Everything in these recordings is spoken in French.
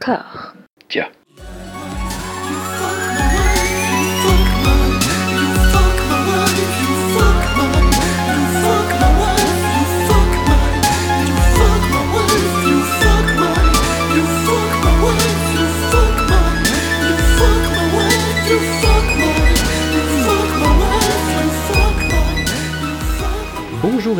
可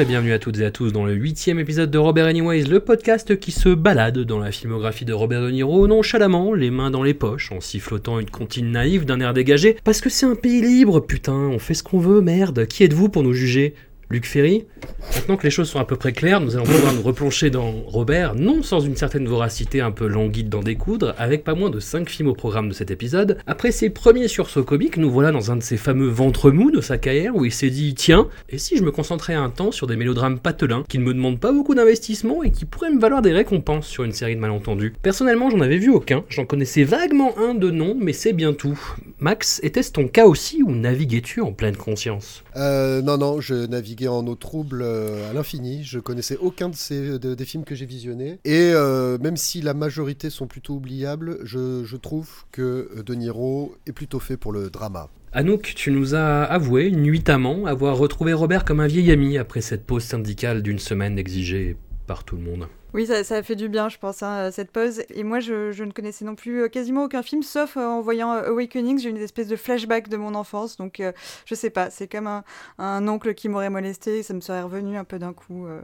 bienvenue à toutes et à tous dans le huitième épisode de Robert Anyways, le podcast qui se balade dans la filmographie de Robert De Niro nonchalamment, les mains dans les poches, en sifflotant une comptine naïve d'un air dégagé, parce que c'est un pays libre, putain, on fait ce qu'on veut, merde, qui êtes-vous pour nous juger? Luc Ferry. Maintenant que les choses sont à peu près claires, nous allons pouvoir nous replonger dans Robert, non sans une certaine voracité un peu languide d'en découdre, avec pas moins de 5 films au programme de cet épisode. Après ses premiers sursauts comiques, nous voilà dans un de ces fameux ventres mous de sa carrière où il s'est dit tiens, et si je me concentrais un temps sur des mélodrames patelins qui ne me demandent pas beaucoup d'investissement et qui pourraient me valoir des récompenses sur une série de malentendus? Personnellement, j'en avais vu aucun, j'en connaissais vaguement un de nom, mais c'est bien tout. Max, était-ce ton cas aussi ou naviguais-tu en pleine conscience? Euh, non, non, je naviguais en eau trouble euh, à l'infini. Je connaissais aucun de ces, de- des films que j'ai visionnés. Et euh, même si la majorité sont plutôt oubliables, je, je trouve que euh, De Niro est plutôt fait pour le drama. Anouk, tu nous as avoué nuitamment avoir retrouvé Robert comme un vieil ami après cette pause syndicale d'une semaine exigée par tout le monde. Oui, ça, ça a fait du bien, je pense, hein, cette pause. Et moi, je, je ne connaissais non plus euh, quasiment aucun film, sauf euh, en voyant euh, Awakening, j'ai eu une espèce de flashback de mon enfance. Donc, euh, je sais pas, c'est comme un, un oncle qui m'aurait molesté, et ça me serait revenu un peu d'un coup. euh.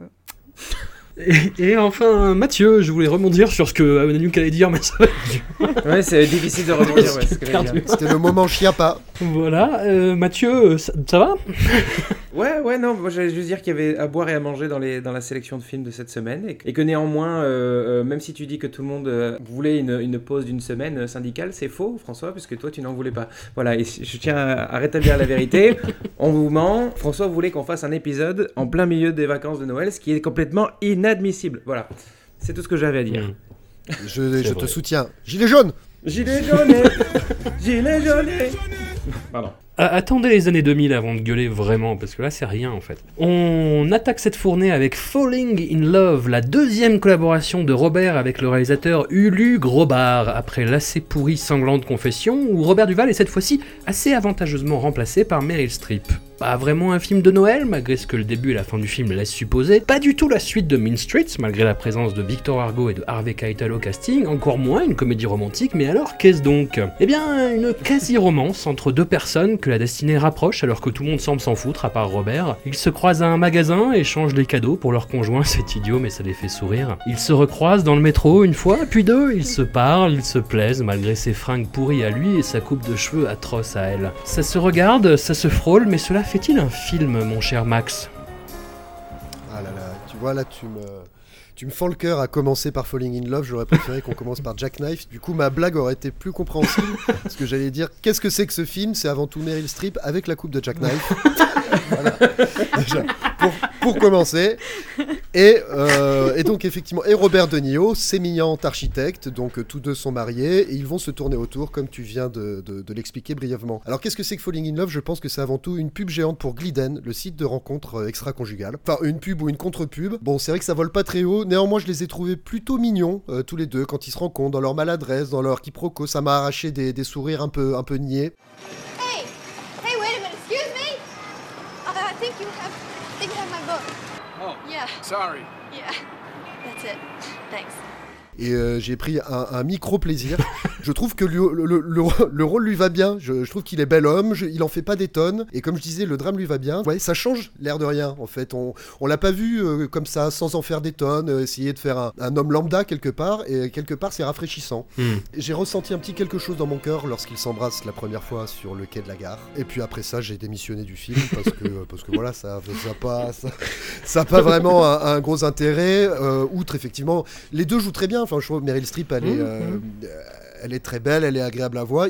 Et, et enfin, Mathieu, je voulais rebondir sur ce que Anouk allait dire, mais ça va être dur. Ouais, c'est difficile de rebondir. ouais. C'était le moment chiapa. Voilà, euh, Mathieu, ça, ça va? Ouais, ouais, non, moi j'allais juste dire qu'il y avait à boire et à manger dans, les, dans la sélection de films de cette semaine et, que- et que néanmoins, euh, euh, même si tu dis que tout le monde euh, voulait une, une pause d'une semaine syndicale, c'est faux, François, puisque toi tu n'en voulais pas. Voilà, et je tiens à, à rétablir la vérité. On vous ment, François voulait qu'on fasse un épisode en plein milieu des vacances de Noël, ce qui est complètement inadmissible. Voilà, c'est tout ce que j'avais à dire. Mm. Je, je te soutiens. Gilet jaune Gilet jaune Gilet jaune Pardon. Attendez les années 2000 avant de gueuler vraiment, parce que là c'est rien en fait. On attaque cette fournée avec Falling in Love, la deuxième collaboration de Robert avec le réalisateur Ulu Grobard, après l'assez pourrie sanglante confession, où Robert Duval est cette fois-ci assez avantageusement remplacé par Meryl Streep. Pas vraiment un film de Noël, malgré ce que le début et la fin du film laissent supposer. Pas du tout la suite de Mean Streets, malgré la présence de Victor Argo et de Harvey Keitel au casting. Encore moins une comédie romantique, mais alors qu'est-ce donc? Eh bien, une quasi-romance entre deux personnes que la destinée rapproche alors que tout le monde semble s'en foutre, à part Robert. Ils se croisent à un magasin, échangent des cadeaux pour leur conjoint, c'est idiot, mais ça les fait sourire. Ils se recroisent dans le métro une fois, puis deux, ils se parlent, ils se plaisent, malgré ses fringues pourries à lui et sa coupe de cheveux atroce à elle. Ça se regarde, ça se frôle, mais cela fait-il un film, mon cher Max? Ah là là, tu vois là, tu me. Tu me fends le cœur à commencer par Falling in Love, j'aurais préféré qu'on commence par Jackknife. Du coup, ma blague aurait été plus compréhensible. Parce que j'allais dire, qu'est-ce que c'est que ce film? C'est avant tout Meryl Streep avec la coupe de Jackknife. Voilà. Déjà, pour, pour commencer. Et, euh, et donc, effectivement, et Robert De Niro, sémillant architecte, donc euh, tous deux sont mariés, et ils vont se tourner autour, comme tu viens de, de- de l'expliquer brièvement. Alors, qu'est-ce que c'est que Falling in Love? Je pense que c'est avant tout une pub géante pour Gliden, le site de rencontre euh, extra-conjugale. Enfin, une pub ou une contre-pub. Bon, c'est vrai que ça vole pas très haut, néanmoins, je les ai trouvés plutôt mignons, euh, tous les deux, quand ils se rencontrent, dans leur maladresse, dans leur quiproquo. Ça m'a arraché des, des sourires un peu, un peu niais. Hey, hey, wait a minute. Excuse me. Uh, I think you have, I think you have my book. Oh, Yeah, sorry. yeah. That's it. Thanks. et euh, j'ai pris un, un micro plaisir. je trouve que lui- le, le- le- le rôle lui va bien. Je, je trouve qu'il est bel homme. je- il en fait pas des tonnes. Et comme je disais, le drame lui va bien. Ouais, ça change l'air de rien. En fait, on, on l'a pas vu euh, comme ça, sans en faire des tonnes, euh, essayer de faire un, un homme lambda quelque part. Et quelque part, c'est rafraîchissant. Hmm. J'ai ressenti un petit quelque chose dans mon cœur lorsqu'ils s'embrassent la première fois sur le quai de la gare. Et puis après ça, j'ai démissionné du film parce que, parce que voilà, ça ça a pas, ça, pas vraiment un, un gros intérêt. euh, outre effectivement, les deux jouent très bien. Enfin, je trouve Meryl Streep, elle est, mhm. euh, elle est très belle, elle est agréable à voir.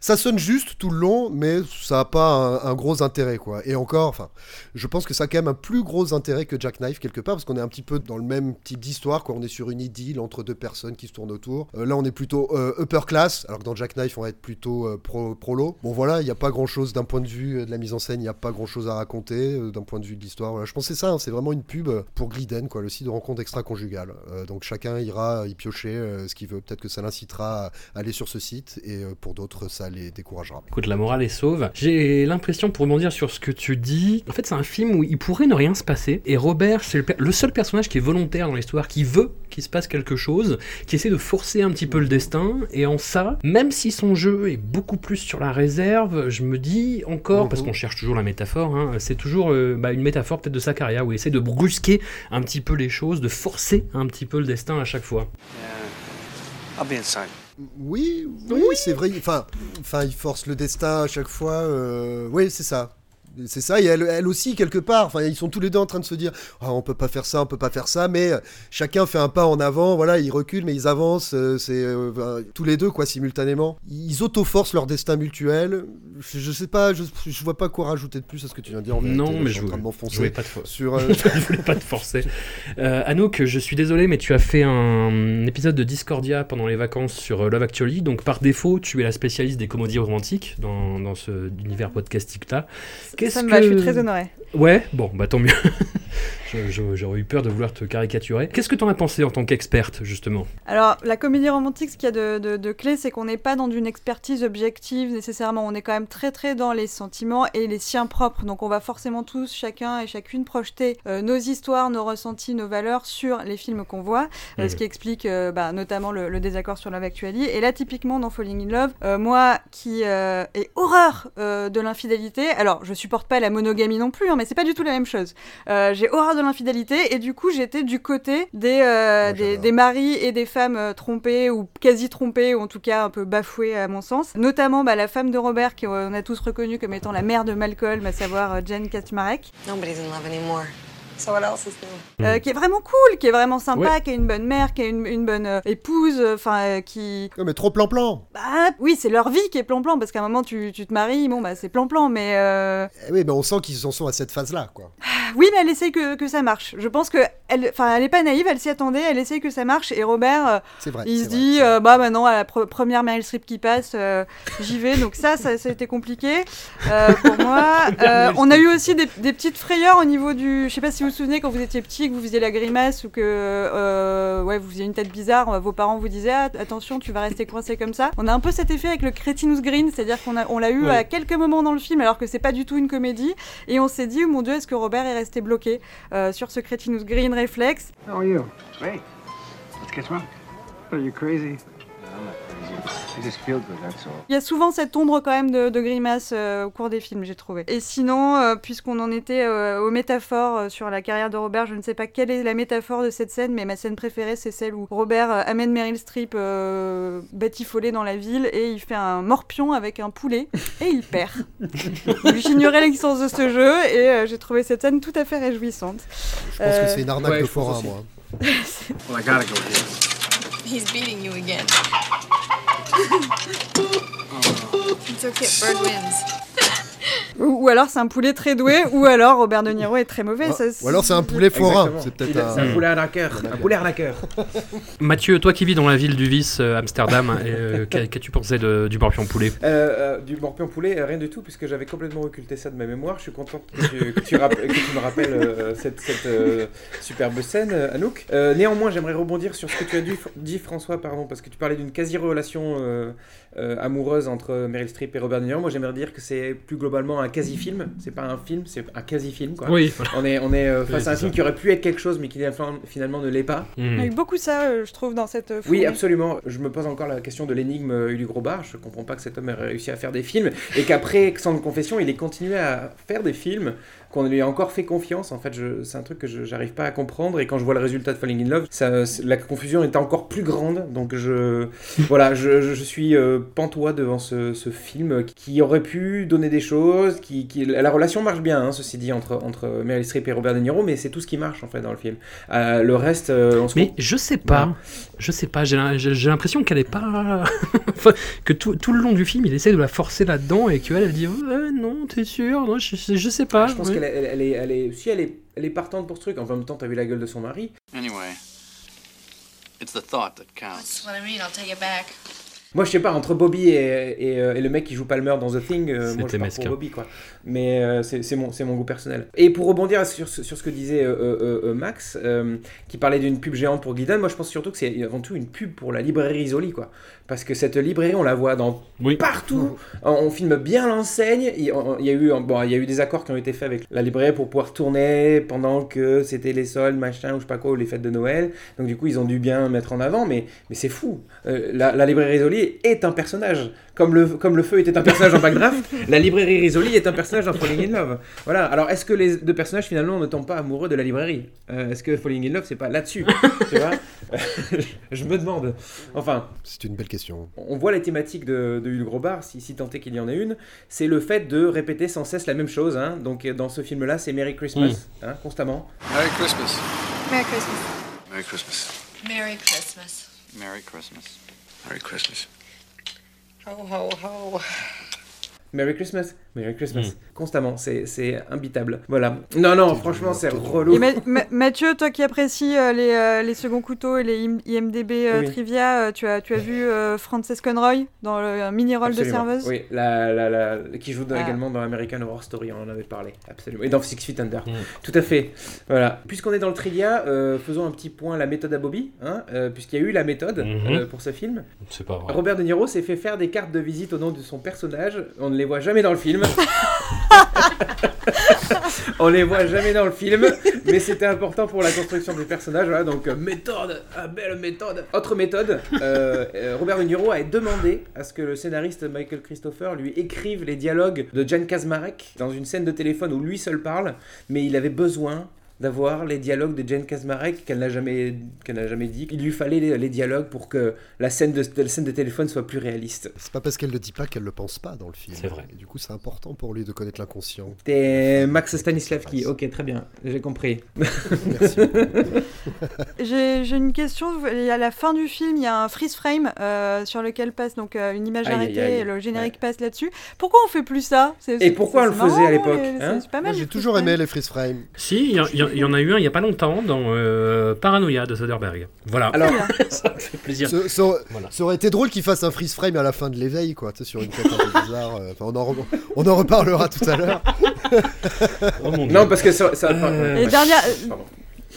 Ça sonne juste tout le long, mais ça n'a pas un, gros intérêt, quoi. Et encore, enfin, je pense que ça a quand même un plus gros intérêt que Jackknife quelque part, parce qu'on est un petit peu dans le même type d'histoire, quoi. On est sur une idylle entre deux personnes qui se tournent autour. Euh, là, on est plutôt euh, upper class, alors que dans Jackknife, on va être plutôt euh, pro, prolo. Bon, voilà, il n'y a pas grand chose d'un point de vue de la mise en scène, il n'y a pas grand chose à raconter d'un point de vue de l'histoire. Voilà, je c'est ça, hein, c'est vraiment une pub pour Gliden, quoi, le site de rencontre extra-conjugale. Donc chacun ira y piocher ce qu'il veut. Peut-être que ça l'incitera à aller sur ce site, et euh, pour d'autres, ça les découragera. Écoute, la morale est sauve. J'ai l'impression, pour rebondir sur ce que tu dis, en fait, c'est un film où il pourrait ne rien se passer. Et Robert, c'est le, seul personnage qui est volontaire dans l'histoire, qui veut qu'il se passe quelque chose, qui essaie de forcer un petit peu le destin. Et en ça, même si son jeu est beaucoup plus sur la réserve, je me dis encore, parce qu'on cherche toujours la métaphore, hein, c'est toujours euh, bah, une métaphore peut-être de sa carrière, où il essaie de brusquer un petit peu les choses, de forcer un petit peu le destin à chaque fois. I'll be inside. Oui, oui, c'est vrai. Enfin, enfin, il force le destin à chaque fois. euh, Oui, c'est ça. C'est ça, et elle, elle aussi, quelque part. Enfin, ils sont tous les deux en train de se dire Ah, on peut pas faire ça, on peut pas faire ça, mais euh, chacun fait un pas en avant. Voilà, ils reculent, mais ils avancent. euh, c'est euh, tous les deux, quoi, simultanément. Ils auto-forcent leur destin mutuel. Je, je sais pas, je, je vois pas quoi rajouter de plus à ce que tu viens de dire. en. Non, mais je je voulais m'enfoncer pas te sur. euh, je voulais pas te forcer. Euh, Anouk, je suis désolé, mais tu as fait un épisode de Discordia pendant les vacances sur Love Actually. Donc, par défaut, tu es la spécialiste des comédies romantiques dans, dans ce univers podcastique-là. Qu'est-ce Ça me va, je suis très honorée. Ouais, bon, bah tant mieux. J'aurais eu peur de vouloir te caricaturer. Qu'est-ce que tu en as pensé en tant qu'experte, justement? Alors, la comédie romantique, ce qu'il y a de, de- de clé, c'est qu'on n'est pas dans une expertise objective nécessairement. On est quand même très très dans les sentiments et les siens propres. Donc, on va forcément tous, chacun et chacune, projeter euh, nos histoires, nos ressentis, nos valeurs sur les films qu'on voit. euh, ce qui explique euh, bah, notamment le, le désaccord sur Love Actually. Et là, typiquement, dans Falling in Love, moi qui ai horreur de l'infidélité, alors je supporte pas la monogamie non plus, hein, mais c'est pas du tout la même chose. Euh, j'ai horreur de l'infidélité et du coup j'étais du côté des, euh, des, maris et des femmes euh, trompées ou quasi trompées ou en tout cas un peu bafouées à mon sens. Notamment bah, la femme de Robert qu'on a tous reconnue comme étant la mère de Malcolm, à savoir Jen Kaczmarek. Nobody's in love anymore. So what else is new? Euh, qui est vraiment cool, qui est vraiment sympa, Ouais. qui est une bonne mère, qui est une, une bonne euh, épouse, enfin euh, qui... Non, mais trop plan-plan. Bah oui, c'est leur vie qui est plan-plan, parce qu'à un moment tu, tu te maries, bon bah c'est plan-plan, mais... euh, Eh oui, mais on sent qu'ils en sont à cette phase-là, quoi. Oui, mais elle essaye que, que ça marche. Je pense que elle, enfin, elle est pas naïve, elle s'y attendait, elle essaye que ça marche. Et Robert, euh, vrai. il se vrai, dit, euh, bah maintenant à la pre- première Meryl Streep qui passe, euh, j'y vais. Donc ça, ça, ça a été compliqué euh, pour moi. Euh, on a eu aussi des, des petites frayeurs au niveau du, je sais pas si vous vous souvenez quand vous étiez petit, que vous faisiez la grimace ou que, euh, ouais, vous faisiez une tête bizarre, euh, vos parents vous disaient, ah, attention, tu vas rester coincé comme ça. On a un peu cet effet avec le Cretinous Green, c'est-à-dire qu'on a, on l'a eu Ouais. à quelques moments dans le film, alors que c'est pas du tout une comédie. Et on s'est dit, oh mon dieu, est-ce que Robert est resté bloqué euh, sur ce Cretinous Green réflexe? How are you? Great. What's what's wrong? Are you crazy? Il y a souvent cette ombre quand même de, de grimace euh, au cours des films, j'ai trouvé. Et sinon, euh, puisqu'on en était euh, aux métaphores euh, sur la carrière de Robert, je ne sais pas quelle est la métaphore de cette scène, mais ma scène préférée, c'est celle où Robert euh, amène Meryl Streep euh, batifolée dans la ville et il fait un morpion avec un poulet et il perd. J'ignorais l'existence de ce jeu et euh, j'ai trouvé cette scène tout à fait réjouissante. Je pense euh, que c'est une arnaque ouais, de forain, moi. Well, I gotta go here. He's beating you again. It's okay, Bird wins. Ou, ou alors c'est un poulet très doué, ou alors Robert De Niro est très mauvais. ça, Ou alors c'est un poulet forain. C'est peut-être un. un poulet arnaqueur. Un poulet arnaqueur. Mathieu, toi qui vis dans la ville du vice, euh, Amsterdam, euh, qu'a- qu'as-tu pensé de- du morpion poulet? Euh, euh, du morpion poulet, euh, rien du tout, puisque j'avais complètement occulté ça de ma mémoire. Je suis content que tu, que tu, rapp- que tu me rappelles euh, cette, cette, euh, superbe scène, euh, Anouk. Euh, néanmoins, j'aimerais rebondir sur ce que tu as dit, dit, François, pardon, parce que tu parlais d'une quasi-relation euh, euh, amoureuse entre Meryl Streep et Robert De Niro. Moi, j'aimerais dire que c'est plus globalement un quasi-film. C'est pas un film, c'est un quasi-film, quoi. Oui, voilà. On est, on est euh, face Oui, à un film ça. qui aurait pu être quelque chose, mais qui finalement ne l'est pas. Il y a eu beaucoup ça, euh, je trouve, dans cette euh, Oui, absolument. Je me pose encore la question de l'énigme euh, Uli Grobard. Je comprends pas que cet homme ait réussi à faire des films et qu'après Sans Confession, il ait continué à faire des films, qu'on lui a encore fait confiance. En fait, c'est un truc que j'arrive pas à comprendre. Et quand je vois le résultat de Falling in Love, ça, la confusion est encore plus grande. Donc je, voilà, je, suis euh, pantois devant ce, ce film qui aurait pu donner des choses, chose qui, qui- la relation marche bien, hein, ceci dit, entre entre Meryl Streep et Robert De Niro, mais c'est tout ce qui marche en fait dans le film. Euh, le reste, euh, on se Mais je sais pas, je sais pas, j'ai l'im- j'ai j'ai l'impression qu'elle est pas. Enfin, que tout, tout le long du film, il essaie de la forcer là-dedans et qu'elle, elle dit non, t'es sûr? Non, je, je- je sais pas. Je pense ouais. Elle, elle est, elle est, si elle est, elle est partante pour ce truc. En même temps, t'as vu la gueule de son mari. Anyway, it's the thought that counts. That's what I mean. I'll take it back. Moi, je sais pas, entre Bobby et, et, euh, et le mec qui joue Palmer dans The Thing, euh, moi je pars pour Bobby, quoi. Mais euh, c'est mon, goût personnel. Et pour rebondir sur, ce- sur ce que disait euh, euh, euh, Max, euh, qui parlait d'une pub géante pour Glidden, moi je pense surtout que c'est avant tout une pub pour la librairie Risoli, quoi. Parce que cette librairie, on la voit dans Oui. partout. On, on filme bien l'enseigne. Il, y a eu, bon, il y a eu des accords qui ont été faits avec la librairie pour pouvoir tourner pendant que c'était les soldes, machin, ou je sais pas quoi, ou les fêtes de Noël. Donc du coup, ils ont dû bien mettre en avant, mais, mais c'est fou. Euh, la, la librairie Risoli est un personnage. Comme le, comme le feu était un personnage dans Backdraft, la librairie Risoli est un personnage dans Falling in Love. Voilà. Alors, est-ce que les deux personnages finalement ne tombent pas amoureux de la librairie Euh, Est-ce que Falling in Love, c'est pas là-dessus Tu vois Je me demande. Enfin, C'est une belle question. on voit les thématiques de, de Hugues si, si tant est qu'il y en ait une, c'est le fait de répéter sans cesse la même chose. hein. Donc dans ce film-là, c'est Merry Christmas, hein, constamment. Merry Christmas. Merry Christmas. Merry Christmas. Merry Christmas. Merry Christmas. Merry Christmas. Ho ho ho. Merry Christmas, Merry Christmas, Mm. constamment, c'est c'est imbitable. Voilà. Non, non, franchement, c'est relou. Et Ma- Ma- Mathieu, toi qui apprécies euh, les, euh, les seconds couteaux et les IM- IMDB euh, Oui. trivia, euh, tu, as, tu as vu euh, Frances Conroy dans le un mini-rôle de serveuse? Oui, la, la, la- qui joue dans- Ah. également dans American Horror Story, on en avait parlé, absolument. Et dans Six Feet Under. Mm. Tout à fait. Voilà. Puisqu'on est dans le trivia, euh, faisons un petit point la méthode à Bobby, hein, euh, puisqu'il y a eu la méthode Mhm. euh, pour ce film. C'est pas vrai. Robert De Niro s'est fait faire des cartes de visite au nom de son personnage. On ne les voit jamais dans le film. On les voit jamais dans le film, mais c'était important pour la construction des personnages. Voilà, donc euh, méthode, ah, belle méthode. Autre méthode, euh, euh, Robert De Niro a demandé à ce que le scénariste Michael Christopher lui écrive les dialogues de Jan Kazmarek dans une scène de téléphone où lui seul parle, mais il avait besoin d'avoir les dialogues de Jane Kazmarek qu'elle n'a jamais, qu'elle n'a jamais dit. Il lui fallait les, les dialogues pour que la scène, de, la scène de téléphone soit plus réaliste. C'est pas parce qu'elle le dit pas qu'elle le pense pas dans le film. C'est vrai. Et du coup, c'est important pour lui de connaître l'inconscient. T'es Max Stanislavski, ok très bien, j'ai compris. Merci. J'ai j'ai une question. À la fin du film, il y a un freeze frame euh, sur lequel passe donc euh, une image Aïe, arrêtée aïe. et le générique passe là-dessus. Pourquoi on fait plus ça? C'est- Et c'est- pourquoi c'est- on le faisait à l'époque, hein? c'est- C'est pas Moi, mal. j'ai toujours aimé les freeze frames. Si, il y, y a- il y en a eu un il y a pas longtemps dans euh, Paranoia de Soderbergh. Voilà. Alors, ça me fait plaisir. Ça, ça aurait- Voilà. ça aurait été drôle qu'il fasse un freeze frame à la fin de l'éveil, quoi, tu sais, sur une tête un peu bizarre. euh, Enfin, on, en re- on en reparlera tout à l'heure. Oh non parce que ça... ça Euh, Et dernière, Pardon.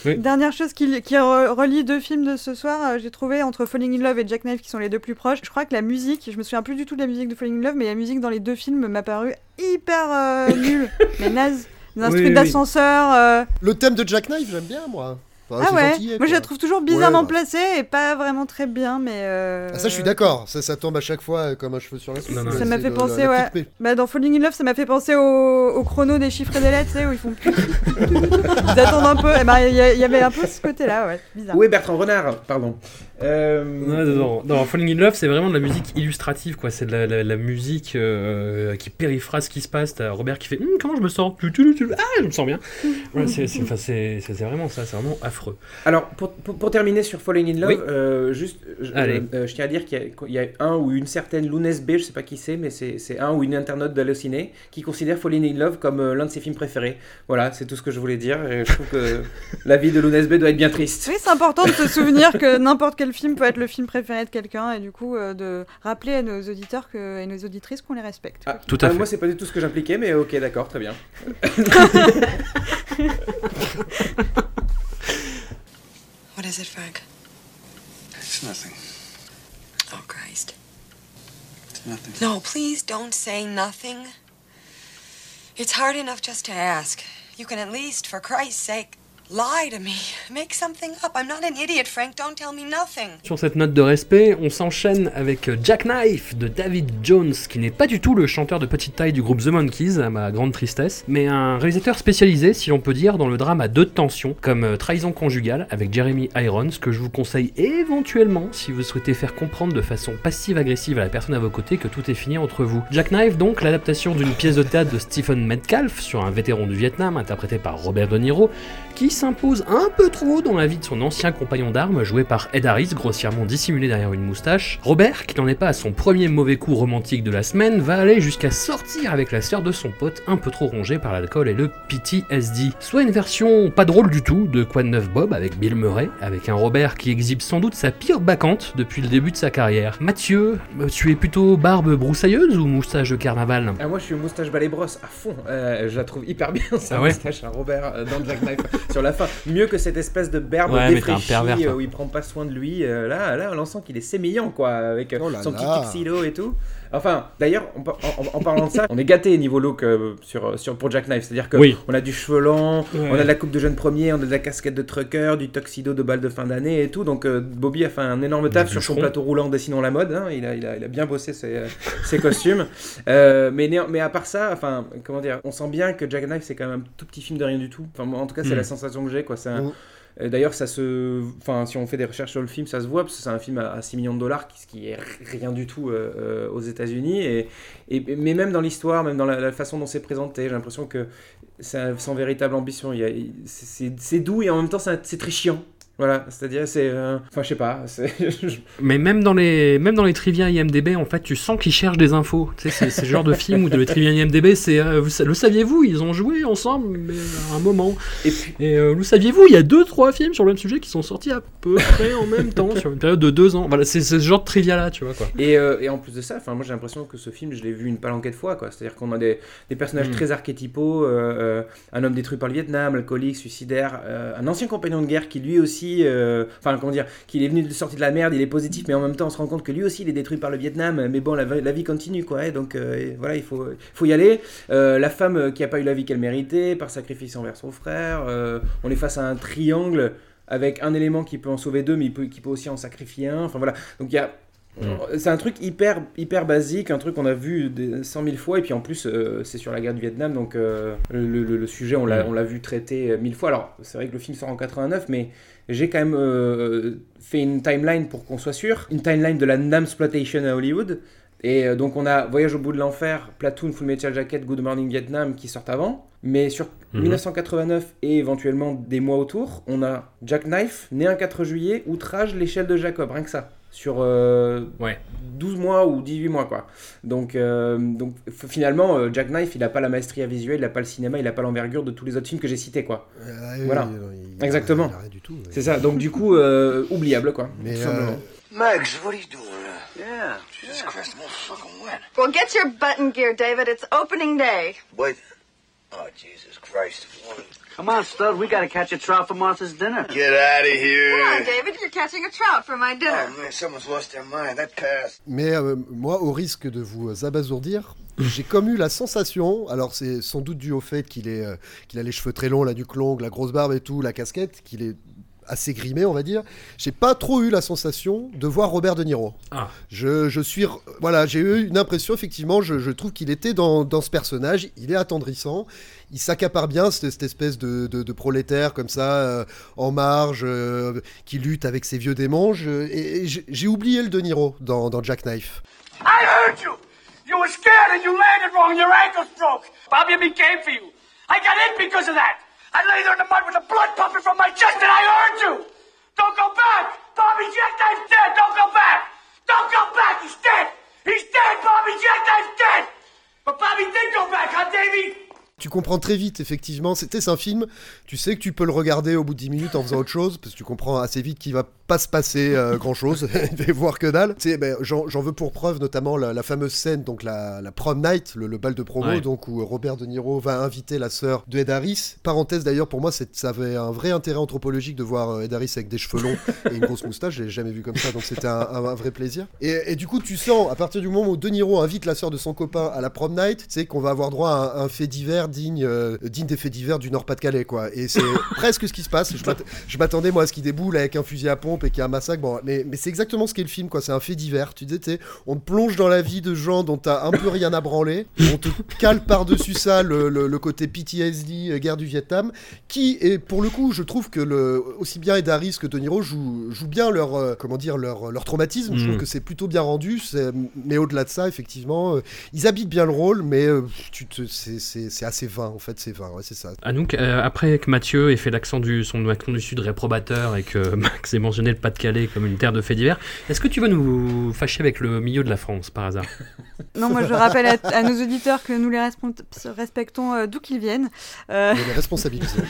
Oui. dernière chose qui, qui re- relie deux films de ce soir, euh, j'ai trouvé entre Falling in Love et Jackknife qui sont les deux plus proches. Je crois que la musique, je me souviens plus du tout de la musique de Falling in Love, mais la musique dans les deux films m'a paru hyper euh, nulle, mais naze. Des Oui, instruments oui, oui. d'ascenseur. euh, Le thème de Jackknife, j'aime bien, moi. Enfin, Ah ouais, moi je la trouve toujours bizarrement Ouais, bah. placée et pas vraiment très bien, mais. euh, Ah, ça, je suis d'accord. Ça, ça tombe à chaque fois euh, comme un cheveu sur la soupe. Non, non, mais Ça m'a fait le- penser, la ouais. Bah, dans Falling in Love, ça m'a fait penser au, au chrono des chiffres et des lettres, tu sais, où ils font. ils attendent un peu. Et bah, il y, a- il y avait un peu ce côté-là, ouais, bizarre. Où est Bertrand Renard? Pardon. Euh, Non, non, non, non, Falling in Love, c'est vraiment de la musique illustrative, quoi. C'est de la, la- la musique euh, qui périphrase ce qui se passe. T'as Robert qui fait Hum, Comment je me sens? Tu, tu, tu, Ah, je me sens bien. Voilà, c'est c'est- enfin, c'est- c'est- c'est vraiment ça, c'est vraiment affreux. Alors, pour, pour, pour terminer sur Falling in Love, Oui. euh, juste, je, Allez. euh, euh, je tiens à dire qu'il y, a- qu'il y a un ou une certaine Lounès B, je sais pas qui c'est, mais c'est c'est un ou une internaute d'Allociné qui considère Falling in Love comme euh, l'un de ses films préférés. Voilà, c'est tout ce que je voulais dire. Et je trouve que la vie de Lounès B doit être bien triste. Oui, c'est important de se souvenir que n'importe quel film peut être le film préféré de quelqu'un et du coup euh, de rappeler à nos auditeurs que, et nos auditrices qu'on les respecte. Ah, Tout à ah, fait. Moi, c'est pas du tout ce que j'impliquais, mais ok, d'accord, très bien. What is it, Frank? It's nothing. Oh, Christ. It's nothing. No, please don't say nothing. It's hard enough just to ask. You can at least, for Christ's sake. Sur cette note de respect, on s'enchaîne avec Jackknife de David Jones, qui n'est pas du tout le chanteur de petite taille du groupe The Monkees, à ma grande tristesse, mais un réalisateur spécialisé, si l'on peut dire, dans le drame à deux tensions, comme euh, Trahison conjugale avec Jeremy Irons, que je vous conseille éventuellement si vous souhaitez faire comprendre de façon passive-agressive à la personne à vos côtés que tout est fini entre vous. Jackknife, donc, l'adaptation d'une pièce de théâtre de Stephen Metcalf sur un vétéran du Vietnam, interprété par Robert De Niro, qui s'impose un peu trop dans la vie de son ancien compagnon d'armes, joué par Ed Harris, grossièrement dissimulé derrière une moustache. Robert, qui n'en est pas à son premier mauvais coup romantique de la semaine, va aller jusqu'à sortir avec la sœur de son pote, un peu trop rongée par l'alcool et le PTSD. Soit une version pas drôle du tout de Quoi de neuf Bob avec Bill Murray, avec un Robert qui exhibe sans doute sa pire bacchante depuis le début de sa carrière. Mathieu, euh, tu es plutôt barbe broussailleuse ou moustache de carnaval? Ah, moi je suis moustache balai brosse à fond. Euh, je la trouve hyper bien sa Ah ouais? moustache à Robert euh, dans sur la fin. Mieux que cette espèce de berbe Ouais, défraîchie pervers, euh, où il prend pas soin de lui. Euh, là, là, on sent qu'il est sémillant quoi, avec euh, Oh là son là. petit tuxedo et tout. Enfin, d'ailleurs, en, par- en- en parlant de ça, on est gâté niveau look euh, sur, sur, pour Jackknife. C'est-à-dire que Oui. on a du cheveu lent, Ouais. on a de la coupe de jeune premier, on a de la casquette de trucker, du tuxedo de balle de fin d'année et tout. Donc euh, Bobby a fait un énorme taf sur son plateau roulant dessinant la mode. hein. Il, a, il, a, il a bien bossé ses, ses costumes. Euh, mais, mais à part ça, enfin, comment dire, on sent bien que Jackknife c'est quand même un tout petit film de rien du tout. Enfin, moi, en tout cas, c'est Mm. la sensation que j'ai. quoi. C'est un- Mm. D'ailleurs, ça se, enfin, si on fait des recherches sur le film, ça se voit parce que c'est un film à, à 6 millions de dollars, qui- ce qui est rien du tout euh, euh, aux États-Unis. Et, et mais même dans l'histoire, même dans la, la façon dont c'est présenté, j'ai l'impression que c'est sans véritable ambition. Il y a- il- c'est- doux et en même temps c'est c'est très chiant. Voilà, c'est-à-dire c'est, euh, enfin, je sais pas. Mais même dans les, même dans les trivia IMDB, en fait, tu sens qu'ils cherchent des infos. Tu sais, c'est le genre de film où dans les trivia IMDB, c'est, euh, vous le saviez-vous, ils ont joué ensemble, mais à un moment. Et puis, Et euh, le saviez-vous, il y a deux, trois films sur le même sujet qui sont sortis à peu près en même temps, sur une période de deux ans. Voilà, c'est ce genre de trivia là, tu vois quoi. Et, et en plus de ça, moi j'ai l'impression que ce film, je l'ai vu une palanquée de fois, quoi. C'est-à-dire qu'on a des, des personnages Mm. très archétypaux, un homme détruit par le Vietnam, alcoolique, suicidaire, un ancien compagnon de guerre qui lui aussi, euh, enfin comment dire, qu'il est venu de sortir de la merde, il est positif, mais en même temps on se rend compte que lui aussi il est détruit par le Vietnam, mais bon la, vie continue quoi, donc euh, voilà il faut, faut y aller. Euh, la femme qui a pas eu la vie qu'elle méritait par sacrifice envers son frère, on est face à un triangle avec un élément qui peut en sauver deux, mais qui peut aussi en sacrifier un. Enfin voilà, donc il y a c'est un truc hyper, hyper basique, un truc qu'on a vu des 100 000 fois, et puis en plus, euh, c'est sur la guerre du Vietnam, donc euh, le, le- le sujet, on l'a Mm. on l'a vu traité euh, mille fois. Alors, c'est vrai que le film sort en 89, mais j'ai quand même euh, fait une timeline pour qu'on soit sûr, une timeline de la Namsploitation à Hollywood. Et donc, on a Voyage au bout de l'enfer, Platoon, Full Metal Jacket, Good Morning Vietnam qui sortent avant. Mais sur Mhm. 1989 et éventuellement des mois autour, on a Jackknife, né un 4 juillet, Outrage, l'échelle de Jacob, rien que ça. Sur euh, Ouais. 12 mois ou 18 mois quoi. Donc, euh, donc finalement euh, Jack Knife il a pas la maestria visuelle, il a pas le cinéma, il a pas l'envergure de tous les autres films que j'ai cités quoi. Euh, oui, Voilà. il- il- Exactement. il du tout. C'est ça. Donc du coup euh, oubliable quoi. Mais tout euh, simplement. Megs, what are you doing? Yeah. Jesus Christ, I'm all fucking wet. Well, get your button gear, David. It's opening day. Wait. Oh, Jesus Christ. Come on, stud. We gotta catch a trout for Martha's dinner. Get out of Come here. on, David. You're catching a trout for my dinner. Oh, man, someone's lost their mind. That pass. Mais euh, moi, au risque de vous abasourdir, j'ai comme eu la sensation, alors c'est sans doute dû au fait qu'il est, euh, qu'il a les cheveux très longs, la nuque longue, la grosse barbe et tout, la casquette, qu'il est assez grimé, on va dire. J'ai pas trop eu la sensation de voir Robert De Niro. Ah. Je, je suis, voilà, j'ai eu une impression effectivement. Je, je trouve qu'il était dans, dans ce personnage. Il est attendrissant. Il s'accapare bien cette, cette espèce de, de- de prolétaire comme ça, euh, en marge, euh, qui lutte avec ses vieux démons. Je- et et j'ai oublié le De Niro dans, dans Jackknife. I heard you! You were scared and you landed wrong and your ankles broke. Bobby and me came for you. I got because of that. I lay there in the mud with the blood pumping from my chest and I heard you! Don't go back! Bobby Jackknife's dead! Don't go back! Don't go back! He's dead! He's dead! Bobby Jackknife's dead! But Bobby did go back, huh, Davey? Tu comprends très vite, effectivement. C'était un film, tu sais que tu peux le regarder au bout de 10 minutes en faisant autre chose, parce que tu comprends assez vite qu'il va pas se passer euh, grand chose, il va y voir que dalle. C'est, ben, j'en, veux pour preuve notamment la, la fameuse scène, donc la, la prom night, le, le bal de promo, Ouais. donc où Robert De Niro va inviter la sœur de Ed Harris. Parenthèse d'ailleurs, pour moi, ça avait un vrai intérêt anthropologique de voir euh, Ed Harris avec des cheveux longs et une grosse moustache. Je l'ai jamais vu comme ça, donc c'était un, un- un vrai plaisir. Et, et du coup, tu sens à partir du moment où De Niro invite la sœur de son copain à la prom night, tu sais qu'on va avoir droit à un, un fait divers digne, euh, digne des faits divers du Nord-Pas-de-Calais, quoi. Et c'est presque ce qui se passe. Je m'att- je m'attendais moi à ce qu'il déboule avec un fusil à pompe et qu'il y a un massacre. Bon, mais, mais c'est exactement ce qu'est le film, quoi. C'est un fait divers. Tu disais, on te plonge dans la vie de gens dont t'as un peu rien à branler. On te cale par-dessus ça le, le- le côté PTSD, euh, guerre du Vietnam, qui est pour le coup, je trouve que le, aussi bien Ed Harris que De Niro jouent, jouent bien leur, euh, comment dire, leur, leur traumatisme. Je Mm. trouve que c'est plutôt bien rendu. Mais au-delà de ça, effectivement, euh, ils habitent bien le rôle, mais euh, c'est- assez vain, en fait. C'est vain, ouais, c'est ça. Anouk, euh, après que Mathieu ait fait l'accent du, son accent du Sud réprobateur et que Max ait mentionné le Pas-de-Calais comme une terre de faits divers, est-ce que tu vas nous fâcher avec le milieu de la France par hasard? Non, moi je rappelle à, à nos auditeurs que nous les respectons euh, d'où qu'ils viennent. Euh, On est responsabilisés.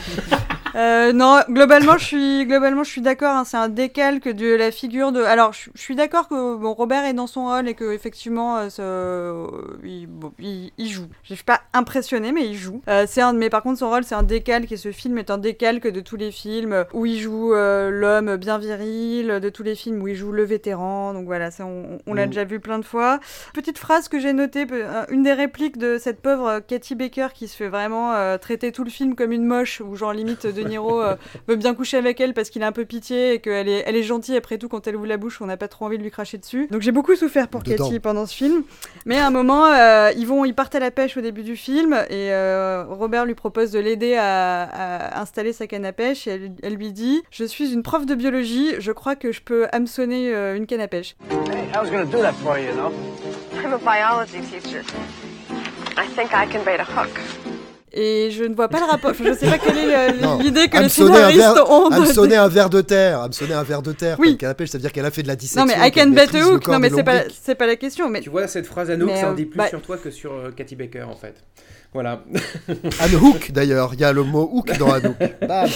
Euh, non, globalement, je suis globalement, je suis d'accord. hein, c'est un décalque de la figure de. Alors, je, je suis d'accord que bon, Robert est dans son rôle et que effectivement, euh, euh, il, bon, il- il joue. Je suis pas impressionné, mais il joue. Euh, c'est un, mais par contre, son rôle, c'est un décalque et ce film est un décalque de tous les films où il joue euh, l'homme bien viril, de tous les films où il joue le vétéran. Donc voilà, ça, on, on l'a Mm. déjà vu plein de fois. Petite phrase que j'ai notée, euh, une des répliques de cette pauvre euh, Katy Baker qui se fait vraiment euh, traiter tout le film comme une moche, où genre limite De Niro euh, veut bien coucher avec elle parce qu'il a un peu pitié et qu'elle est, elle est gentille après tout quand elle ouvre la bouche, on n'a pas trop envie de lui cracher dessus. Donc j'ai beaucoup souffert pour Dedans. Katy pendant ce film. Mais à un moment, euh, ils vont, ils partent à la pêche au début du film et euh, Robert lui propose de l'aider à, à installer sa canne à pêche et elle, elle lui dit Je suis une prof de biologie, je crois que je peux hameçonner euh, une canne à pêche. Hey, I was gonna do that for you, you know. I'm a biology teacher. I think I can bait a hook. Et je ne vois pas le rapport. Enfin, je sais pas quelle est euh, l'idée que les scénaristes ont. sonner un verre de terre, à me sonner un verre de terre. Oui. Canne à pêche, c'est-à-dire qu'elle a fait de la dissection. Non mais I can bet a hook. Non mais c'est pas la question. Mais Tu vois, cette phrase à nous, ça en euh, dit plus bah- sur toi que sur Cathy Baker, en fait. Voilà. Anne Hook d'ailleurs, il y a le mot hook dans Anne Hook. Bam.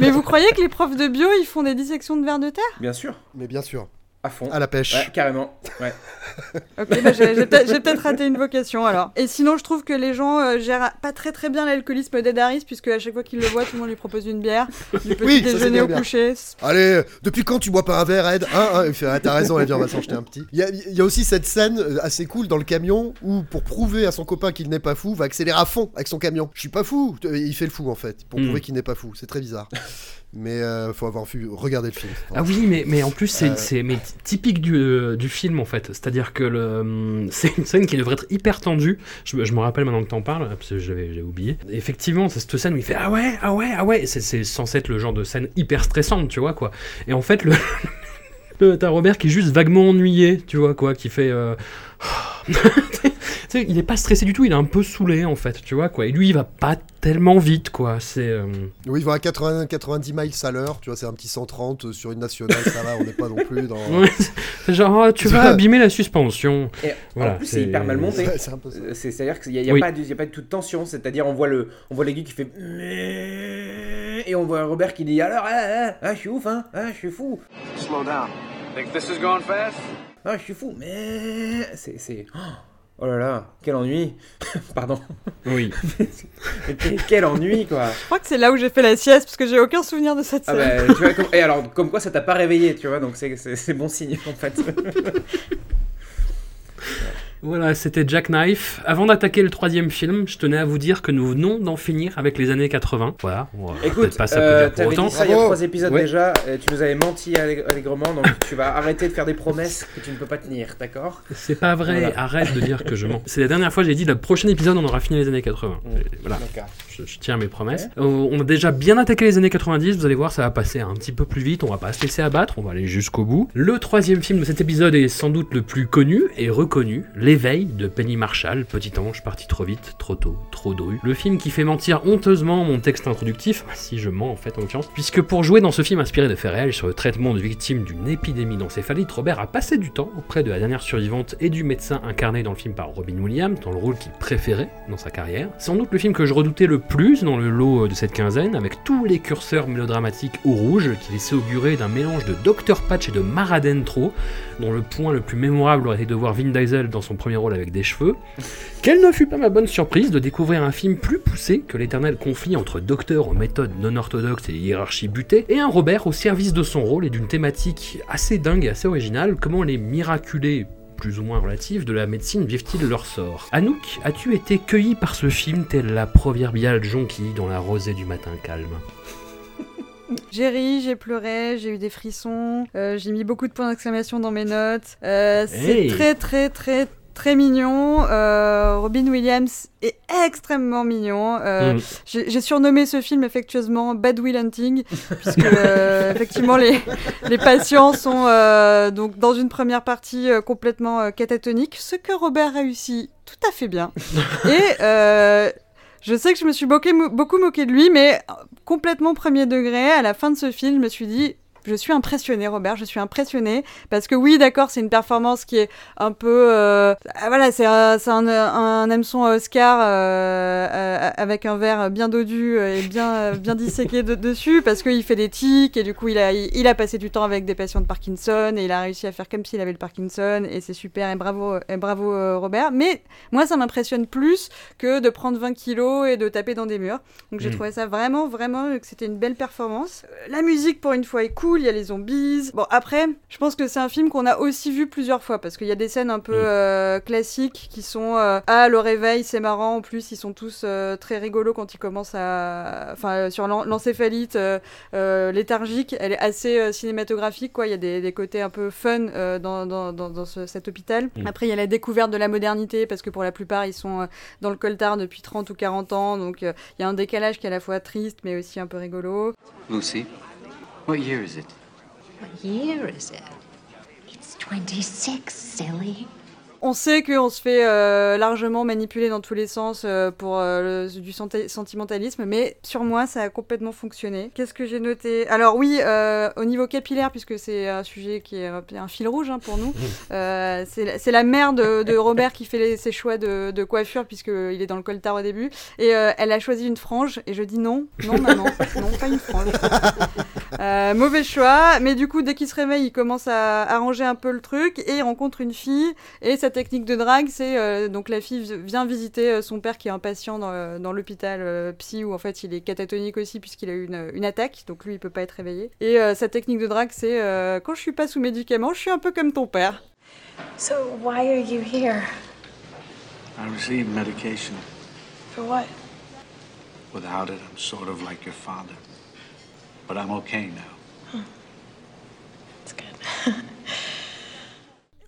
mais vous croyez que les profs de bio ils font des dissections de vers de terre? Bien sûr, Mais bien sûr, à fond. à la pêche. Ouais, carrément. Ouais. Ok, bah, j'ai peut-être raté une vocation alors. Et sinon, je trouve que les gens euh, gèrent pas très très bien l'alcoolisme d'Ed Harris, puisque à chaque fois qu'il le voit, tout le monde lui propose une bière, du petit Oui, déjeuner au bien. coucher. Allez, depuis quand tu bois pas un verre, Ed? Hein, hein Il fait, ah, T'as raison, Ed, on va s'en jeter un petit. Il y, a, il y a aussi cette scène euh, assez cool dans le camion où, pour prouver à son copain qu'il n'est pas fou, va accélérer à fond avec son camion. Je suis pas fou. Euh, Il fait le fou en fait, pour Mm. prouver qu'il n'est pas fou. C'est très bizarre. Mais euh, faut avoir vu, regarder le film. Ah oui, mais, mais en plus, c'est Euh. typique du, euh, du film, en fait. C'est-à-dire que le, hum, c'est une scène qui devrait être hyper tendue. Je, me- je me rappelle maintenant que t'en parles, parce que j'avais oublié. Effectivement, c'est cette scène où il fait Ah ouais, ah ouais, ah ouais. C'est c'est censé être le genre de scène hyper stressante, tu vois, quoi. Et en fait, le. le- T'as Robert qui est juste vaguement ennuyé, tu vois, quoi, qui fait. euh, Tu sais, il est pas stressé du tout, il est un peu saoulé en fait, tu vois quoi. Et lui, il va pas tellement vite, quoi. C'est. euh, Oui, il va à 80, 90 miles à l'heure. Tu vois, c'est un petit 130 sur une nationale. ça va, on n'est pas non plus dans. c'est genre, ah, tu vas abîmer la suspension. Et Voilà, en plus, c'est- hyper mal monté. Euh, C'est-à-dire qu'il n'y a, y a Oui. pas de- il y a pas de toute tension. C'est-à-dire, on voit le, on voit l'aigu qui fait. Et on voit Robert qui dit Alors, ah, ah, ah, je suis ouf, hein Ah, je suis fou Slow down. Think this is going fast? Ah, je suis fou Mais. C'est. c'est- Oh là là, quel ennui Pardon. Oui. Quel- quel ennui, quoi Je crois que c'est là où j'ai fait la sieste, parce que j'ai aucun souvenir de cette Ah scène. bah, tu vois, comme- Et alors, comme quoi ça t'a pas réveillé, tu vois, donc c'est bon signe, en fait. Voilà, c'était Jack Knife. Avant d'attaquer le troisième film, je tenais à vous dire que nous venons d'en finir avec les années 80. Voilà, on va Écoute, pas euh, pour t'avais autant. dit ça il y a trois épisodes Ouais. déjà, et tu nous avais menti allègrement, donc tu vas arrêter de faire des promesses que tu ne peux pas tenir, d'accord? C'est pas vrai, Voilà. arrête de dire que je mens. C'est la dernière fois que j'ai dit, le prochain épisode, on aura fini les années 80. Mm. Voilà, je, je tiens mes promesses. On a déjà bien attaqué les années 90, vous allez voir, ça va passer un petit peu plus vite, on va pas se laisser abattre, on va aller jusqu'au bout. Le troisième film de cet épisode est sans doute le plus connu et reconnu, Les L'éveil de Penny Marshall, petit ange parti trop vite, trop tôt, trop dru. Le film qui fait mentir honteusement mon texte introductif, si je mens en fait en l'occurrence, puisque pour jouer dans ce film inspiré de faits réels sur le traitement de victimes d'une épidémie d'encéphalite, Robert a passé du temps auprès de la dernière survivante et du médecin incarné dans le film par Robin Williams, dans le rôle qu'il préférait dans sa carrière. Sans doute le film que je redoutais le plus dans le lot de cette quinzaine, avec tous les curseurs mélodramatiques au rouge qui laissaient augurer d'un mélange de Dr Patch et de Maradentro, dont le point le plus mémorable aurait été de voir Vin Diesel dans son premier rôle avec des cheveux. Quelle ne fut pas ma bonne surprise de découvrir un film plus poussé que l'éternel conflit entre docteurs aux méthodes non orthodoxes et hiérarchies butées, et un Robert au service de son rôle et d'une thématique assez dingue et assez originale, comment les miraculés plus ou moins relatifs de la médecine vivent-ils leur sort? Anouk, as-tu été cueilli par ce film tel la proverbiale jonquille dans la rosée du matin calme? J'ai ri, j'ai pleuré, j'ai eu des frissons, euh, j'ai mis beaucoup de points d'exclamation dans mes notes. Euh, c'est Hey. très très très très mignon. Euh, Robin Williams est extrêmement mignon. Euh, Mm. J'ai surnommé ce film effectivement Bad Will Hunting, puisque euh, effectivement les, les patients sont donc dans une première partie complètement catatonique, ce que Robert réussit tout à fait bien. Et je sais que je me suis moqué- beaucoup moqué de lui, mais complètement premier degré. À la fin de ce film, je me suis dit. Je suis impressionnée, Robert. Je suis impressionnée parce que oui, d'accord, c'est une performance qui est un peu, euh, ah, voilà, c'est un, un, un hameçon Oscar euh, euh, avec un verre bien dodu et bien, euh, bien disséqué de- dessus parce qu'il fait des tics et du coup il a, il, il a passé du temps avec des patients de Parkinson et il a réussi à faire comme s'il avait le Parkinson et c'est super et bravo, et bravo euh, Robert. Mais moi, ça m'impressionne plus que de prendre 20 kilos et de taper dans des murs. Donc j'ai Mm. trouvé ça vraiment, vraiment euh, que c'était une belle performance. Euh, La musique, pour une fois, est cool. Il y a les zombies. Bon, après, je pense que c'est un film qu'on a aussi vu plusieurs fois parce qu'il y a des scènes un peu euh, classiques qui sont euh, Ah, le réveil, c'est marrant. En plus, ils sont tous euh, très rigolos quand ils commencent à. Enfin, sur l'en- l'encéphalite euh, euh, léthargique, elle est assez euh, cinématographique, quoi. Il y a des, des côtés un peu fun euh, dans, dans, dans, dans ce- cet hôpital. Mm. Après, il y a la découverte de la modernité parce que pour la plupart, ils sont euh, dans le coltard depuis 30 ou 40 ans. Donc, euh, il y a un décalage qui est à la fois triste mais aussi un peu rigolo. Lucy, what year is it? What year is it? It's 26, silly. On sait qu'on se fait euh, largement manipuler dans tous les sens euh, pour euh, le- du senti- sentimentalisme, mais sur moi, ça a complètement fonctionné. Qu'est-ce que j'ai noté? Alors oui, euh, au niveau capillaire, puisque c'est un sujet qui est un, fil rouge hein, pour nous, euh, c'est la- c'est la mère de, de Robert qui fait les- ses choix de, de coiffure, puisqu'il est dans le coltard au début, et euh, elle a choisi une frange, et je dis non, non maman, non, pas une frange. Euh, mauvais choix, mais du coup, dès qu'il se réveille, il commence à arranger un peu le truc et il rencontre une fille. Et sa technique de drague, c'est euh, donc la fille vi- vient visiter euh, son père qui est un patient dans, dans l'hôpital euh, psy où en fait il est catatonique aussi puisqu'il a eu une, une attaque, donc lui il peut pas être réveillé. Et euh, sa technique de drague, c'est euh, quand je suis pas sous médicaments, je suis un peu comme ton père. So, why are you here? I received medication. For what? Without it, I'm sort of like your father. But I'm okay now.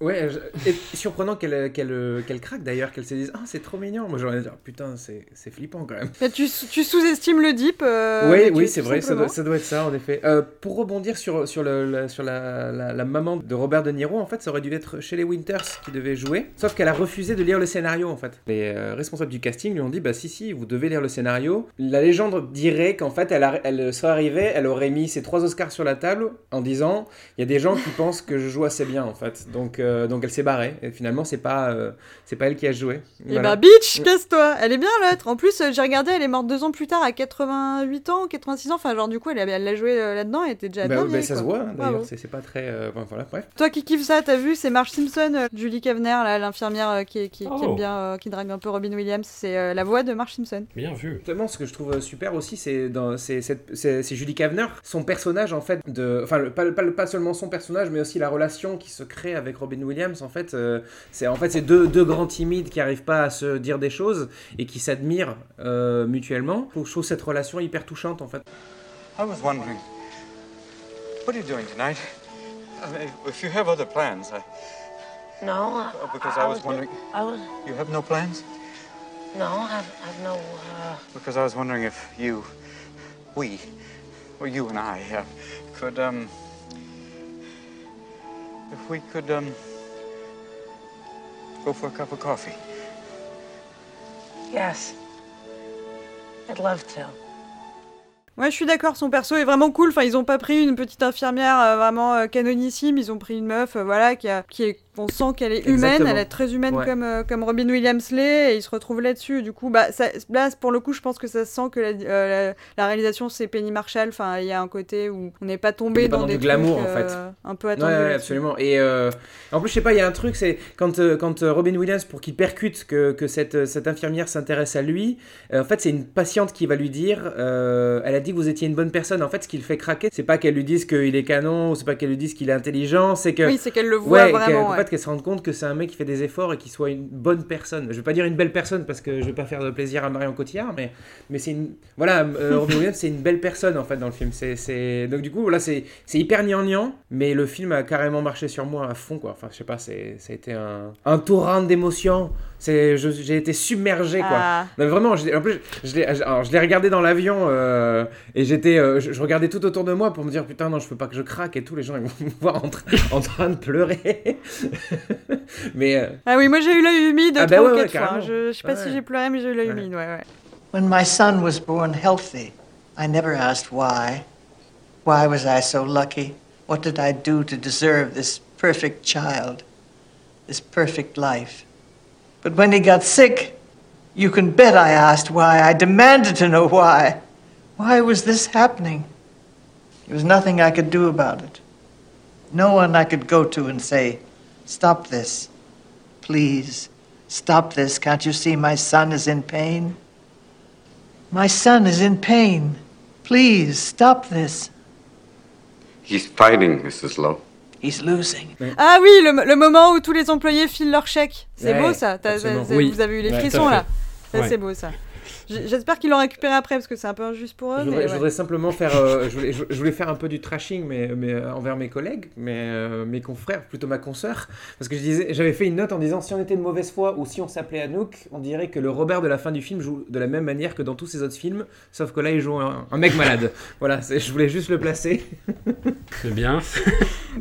Ouais, je- et surprenant qu'elle qu'elle qu'elle craque d'ailleurs, qu'elle se dise Ah, c'est trop mignon. Moi j'aurais dit Ah, Putain, c'est flippant quand même. Mais tu, tu sous-estimes le dip. euh, oui, c'est vrai, ça doit, ça doit être ça en effet. Euh, pour rebondir sur, sur, le, la, sur la, la, la maman de Robert De Niro, en fait, ça aurait dû être Shelley Winters qui devait jouer, sauf qu'elle a refusé de lire le scénario en fait. Les euh, responsables du casting lui ont dit Bah, si, si, vous devez lire le scénario. La légende dirait qu'en fait, elle, a- elle serait arrivée, elle aurait mis ses trois Oscars sur la table en disant Il y a des gens qui pensent que je joue assez bien en fait. Donc, euh, donc elle s'est barrée, et finalement, c'est pas, euh, c'est pas elle qui a joué. Et Voilà. bah, bitch, casse-toi Elle est bien l'autre En plus, euh, j'ai regardé, elle est morte deux ans plus tard à 88 ans, 86 ans. Enfin, genre, du coup, elle, a- elle l'a joué euh, là-dedans, elle était déjà Bah, bien bah, ça se voit hein, d'ailleurs, c'est c'est pas très. euh, bon, voilà, bref. Toi qui kiffes ça, t'as vu, c'est Marge Simpson, euh, Julie Kavner, là, l'infirmière euh, qui, qui, qui Oh. aime bien, euh, qui drague un peu Robin Williams. C'est euh, la voix de Marge Simpson. Bien vu. Justement, ce que je trouve super aussi, c'est dans Julie Kavner, son personnage en fait de, enfin le- pas, pas, pas seulement son personnage, mais aussi la relation qui se crée avec Robin Williams. En fait, euh, c'est en fait c'est deux, deux grands timides qui arrivent pas à se dire des choses et qui s'admirent euh, mutuellement. Je trouve cette relation hyper touchante en fait. I was wondering, what are you doing tonight? I mean, if you have other plans, I, No. Oh, because I was wondering- I was. you have no plans? No, I've, I've no. Uh, Because I was wondering if you, we, or you and I, uh, could, um, if we could, um, go for a cup of coffee? Yes. I'd love to. Ouais, je suis d'accord, son perso est vraiment cool. Enfin, ils ont pas pris une petite infirmière euh, vraiment euh, canonissime, ils ont pris une meuf, euh, voilà, qui, a, qui est, on sent qu'elle est humaine, Exactement. elle est très humaine Ouais. comme, euh, comme Robin Williams l'est, et ils se retrouvent là-dessus. Du coup, bah, ça, là, pour le coup, je pense que ça se sent que la, euh, la, la réalisation, c'est Penny Marshall. Enfin, il y a un côté où on n'est pas Il tombé dans, dans des du glamour, en fait. euh, un peu Ouais, attendus. ouais, là-dessus. absolument. Et en plus, je sais pas, il y a un truc, c'est quand, quand Robin Williams, pour qu'il percute que, que cette, cette infirmière s'intéresse à lui, en fait, c'est une patiente qui va lui dire Elle a dit que vous étiez une bonne personne. En fait, ce qui le fait craquer, c'est pas qu'elle lui dise qu'il est canon, c'est pas qu'elle lui dise qu'il est intelligent, c'est que. Oui, c'est qu'elle le voit Ouais, vraiment. En ouais. Fait, qu'elle se rende compte que c'est un mec qui fait des efforts et qui soit une bonne personne. Je vais pas dire une belle personne parce que je vais pas faire de plaisir à Marion Cotillard, mais, mais c'est une. Voilà, euh, Robin Williams, c'est une belle personne en fait dans le film. C'est, c'est... Donc, du coup, là, c'est, c'est hyper gnangnan, mais le film a carrément marché sur moi à fond, quoi. Enfin, je sais pas, c'est, ça a été un, un torrent d'émotions. C'est, j'ai été submergé, quoi. Ah. Non, vraiment, je l'ai- en plus, je l'ai, regardé dans l'avion euh, et j'étais, euh, je, je regardais tout autour de moi pour me dire putain non, je peux pas que je craque et tout. Les gens ils vont me voir en, train- en train de pleurer. mais euh, Ah oui, moi j'ai eu l'œil humide Ah bah ouais, ouais, fois. Je, je sais pas si j'ai pleuré, mais j'ai eu l'œil humide, ouais, ouais. When my son was born healthy, I never asked why. Why was I so lucky? What did I do to deserve this perfect child, this perfect life? But when he got sick, you can bet I asked why. I demanded to know why. Why was this happening? There was nothing I could do about it. No one I could go to and say, Stop this. Please, stop this. Can't you see my son is in pain? My son is in pain. Please, stop this. He's fighting, Mrs. Lowe. He's losing. Ah oui, le, le moment où tous les employés filent leur chèque. C'est Ouais, beau ça. T'as- absolument. t'as- Oui. Vous avez eu les frissons là. C'est beau ça. J'espère qu'ils l'ont récupéré après parce que c'est un peu injuste pour eux. je, mais voudrais, je ouais. voudrais simplement faire, euh, je, voulais, je, je voulais faire un peu du trashing, mais, mais euh, envers mes collègues, mais euh, mes confrères, plutôt ma consoeur, parce que je disais, j'avais fait une note en disant si on était de mauvaise foi ou si on s'appelait Anouk, on dirait que le Robert de la fin du film joue de la même manière que dans tous ses autres films, sauf que là il joue un, un mec malade. voilà, je voulais juste le placer. C'est bien.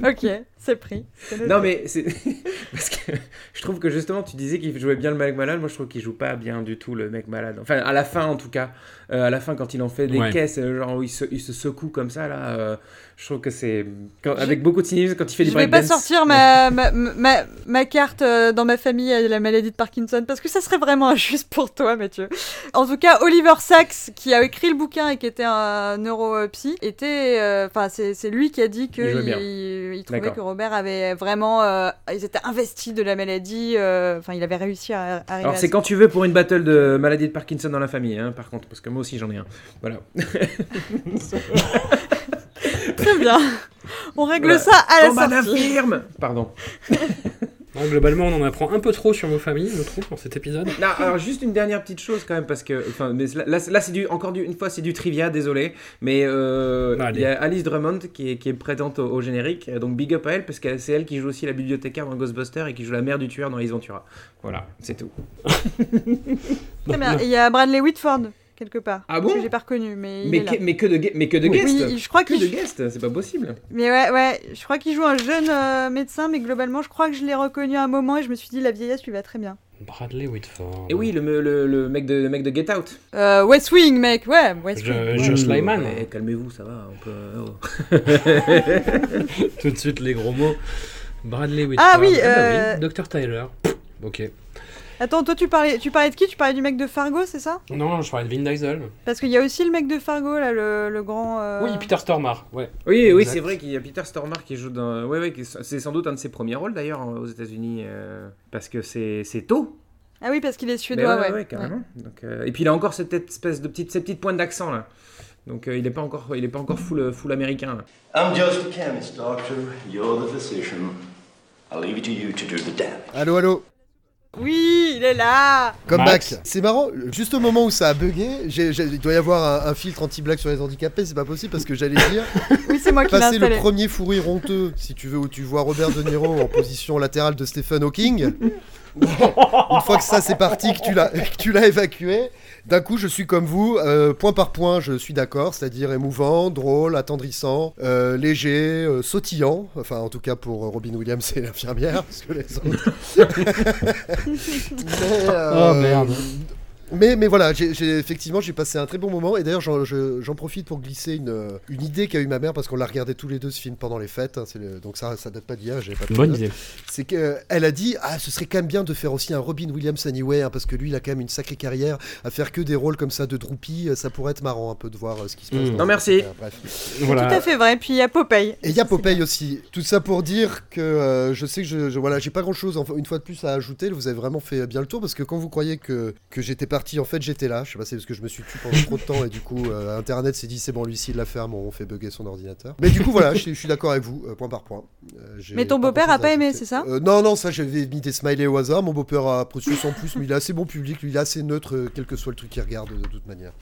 Ok, c'est pris. Non mais c'est parce que je trouve que justement tu disais qu'il jouait bien le mec malade, moi je trouve qu'il joue pas bien du tout le mec malade. Enfin à la fin en tout cas, Euh, à la fin quand il en fait des Ouais. caisses, euh, genre où il se, il se secoue comme ça là, euh, je trouve que c'est avec beaucoup de cynisme quand il fait du Je vais pas breakdance. sortir ma, ma, ma, ma carte euh, dans ma famille à la maladie de Parkinson parce que ça serait vraiment injuste pour toi, Mathieu. En tout cas, Oliver Sacks, qui a écrit le bouquin et qui était un neuropsy, était. euh, Enfin, c'est c'est lui qui a dit Il bien. il, trouvait que Robert avait vraiment. euh, ils étaient investis de la maladie. euh, Enfin, il avait réussi à, à Alors c'est quand tu veux pour une battle de maladie de Parkinson dans la famille, hein, par contre, parce que moi aussi j'en ai un. Voilà. Très bien. On règle Voilà. ça à la Combat sortie. Pardon. Non, globalement, on en apprend un peu trop sur vos familles, je trouve, dans cet épisode. Non, alors juste une dernière petite chose quand même parce que enfin mais là, là, c'est du encore du, une fois c'est du trivia désolé mais euh, il y a Alice Drummond qui est, qui est présente au, au générique donc big up à elle parce que c'est elle qui joue aussi la bibliothécaire dans Ghostbusters et qui joue la mère du tueur dans Ace Ventura voilà c'est tout Très bien. Il y a Bradley Whitford, quelque part. Ah bon Que j'ai pas reconnu, mais. il mais, est là. que, mais que de mais que de Oui, guest je crois que de joue- guest c'est pas possible Mais ouais, ouais, je crois qu'il joue un jeune euh, médecin, mais globalement, je crois que je l'ai reconnu à un moment et je me suis dit, la vieillesse lui va très bien. Bradley Whitford. et oui le, le, le mec de le mec de Get Out Euh, West Wing, mec, ouais, West Je- Wing. Josh Lyman. Eh, calmez-vous ça va on peut oh. Tout de suite, les gros mots. Bradley Whitford. Ah oui, bah euh, Dr. Tyler. Ok. Attends, toi, tu parlais, tu parlais de qui? Tu parlais du mec de Fargo, c'est ça? Non, je parlais de Vin Diesel. Parce qu'il y a aussi le mec de Fargo, là, le, le grand. euh, Oui, Peter Stormare. Ouais. Oui, oui, c'est vrai qu'il y a Peter Stormare qui joue dans. Ouais, ouais, c'est sans doute un de ses premiers rôles d'ailleurs en- aux États-Unis euh, parce que c'est c'est tôt. Ah oui, parce qu'il est suédois, ouais. ouais, carrément. Donc, euh, et puis il a encore cette espèce de petite, cette petite pointe d'accent là. Donc euh, il est pas encore, il est pas encore full, full américain. là. I'm just a chemist, doctor. You're the physician. I'll leave it to you to do the damage. Allô, allô? Oui, il est là Comeback. Max. C'est marrant, juste au moment où ça a bugué, j'ai- j'ai- il doit y avoir un, un filtre anti-blague sur les handicapés, c'est pas possible parce que j'allais dire, Oui, c'est moi qui l'ai passer le premier fou rire honteux, si tu veux, où tu vois Robert De Niro en position latérale de Stephen Hawking, une fois que ça c'est parti, que tu l'as, que tu l'as évacué, d'un coup je suis comme vous, euh, point par point je suis d'accord, c'est-à-dire émouvant, drôle, attendrissant, euh, léger, euh, sautillant, enfin en tout cas pour Robin Williams et l'infirmière, parce que les autres... Mais, Oh merde. Mais, mais voilà, j'ai, j'ai- effectivement, j'ai passé un très bon moment. Et d'ailleurs, j'en, je- j'en profite pour glisser une, euh, une idée qu'a eu ma mère, parce qu'on l'a regardé tous les deux ce film pendant les fêtes. hein, c'est le- donc ça, ça date pas d'hier, j'ai pas de Bonne idée. C'est qu'elle a dit Ah, ce serait quand même bien de faire aussi un Robin Williams Anyway, hein, parce que lui, il a quand même une sacrée carrière. À faire que des rôles comme ça de droupie, euh, ça pourrait être marrant un peu de voir euh, ce qui se passe. Mm. Non, merci. Euh, bref. Tout à fait vrai. Puis il y a Popeye. Et il y a Popeye aussi. Tout ça pour dire que euh, je sais que je, je- voilà, j'ai pas grand chose une fois de plus à ajouter. Vous avez vraiment fait bien le tour parce que quand vous croyez que, que j'étais parti, en fait j'étais là. Je sais pas, c'est parce que je me suis tué pendant trop de temps et du coup euh, Internet s'est dit c'est bon, lui s'il la ferme, on fait bugger son ordinateur. Mais du coup voilà, je, suis- je suis d'accord avec vous, euh, point par point. Euh, Mais ton beau-père a pas aimé, c'est ça? Euh, Non, non, ça j'avais mis des smileys au hasard. Mon beau-père a apprécié sans plus, mais il est assez bon public, lui il est assez neutre, quel que soit le truc qu'il regarde de toute manière.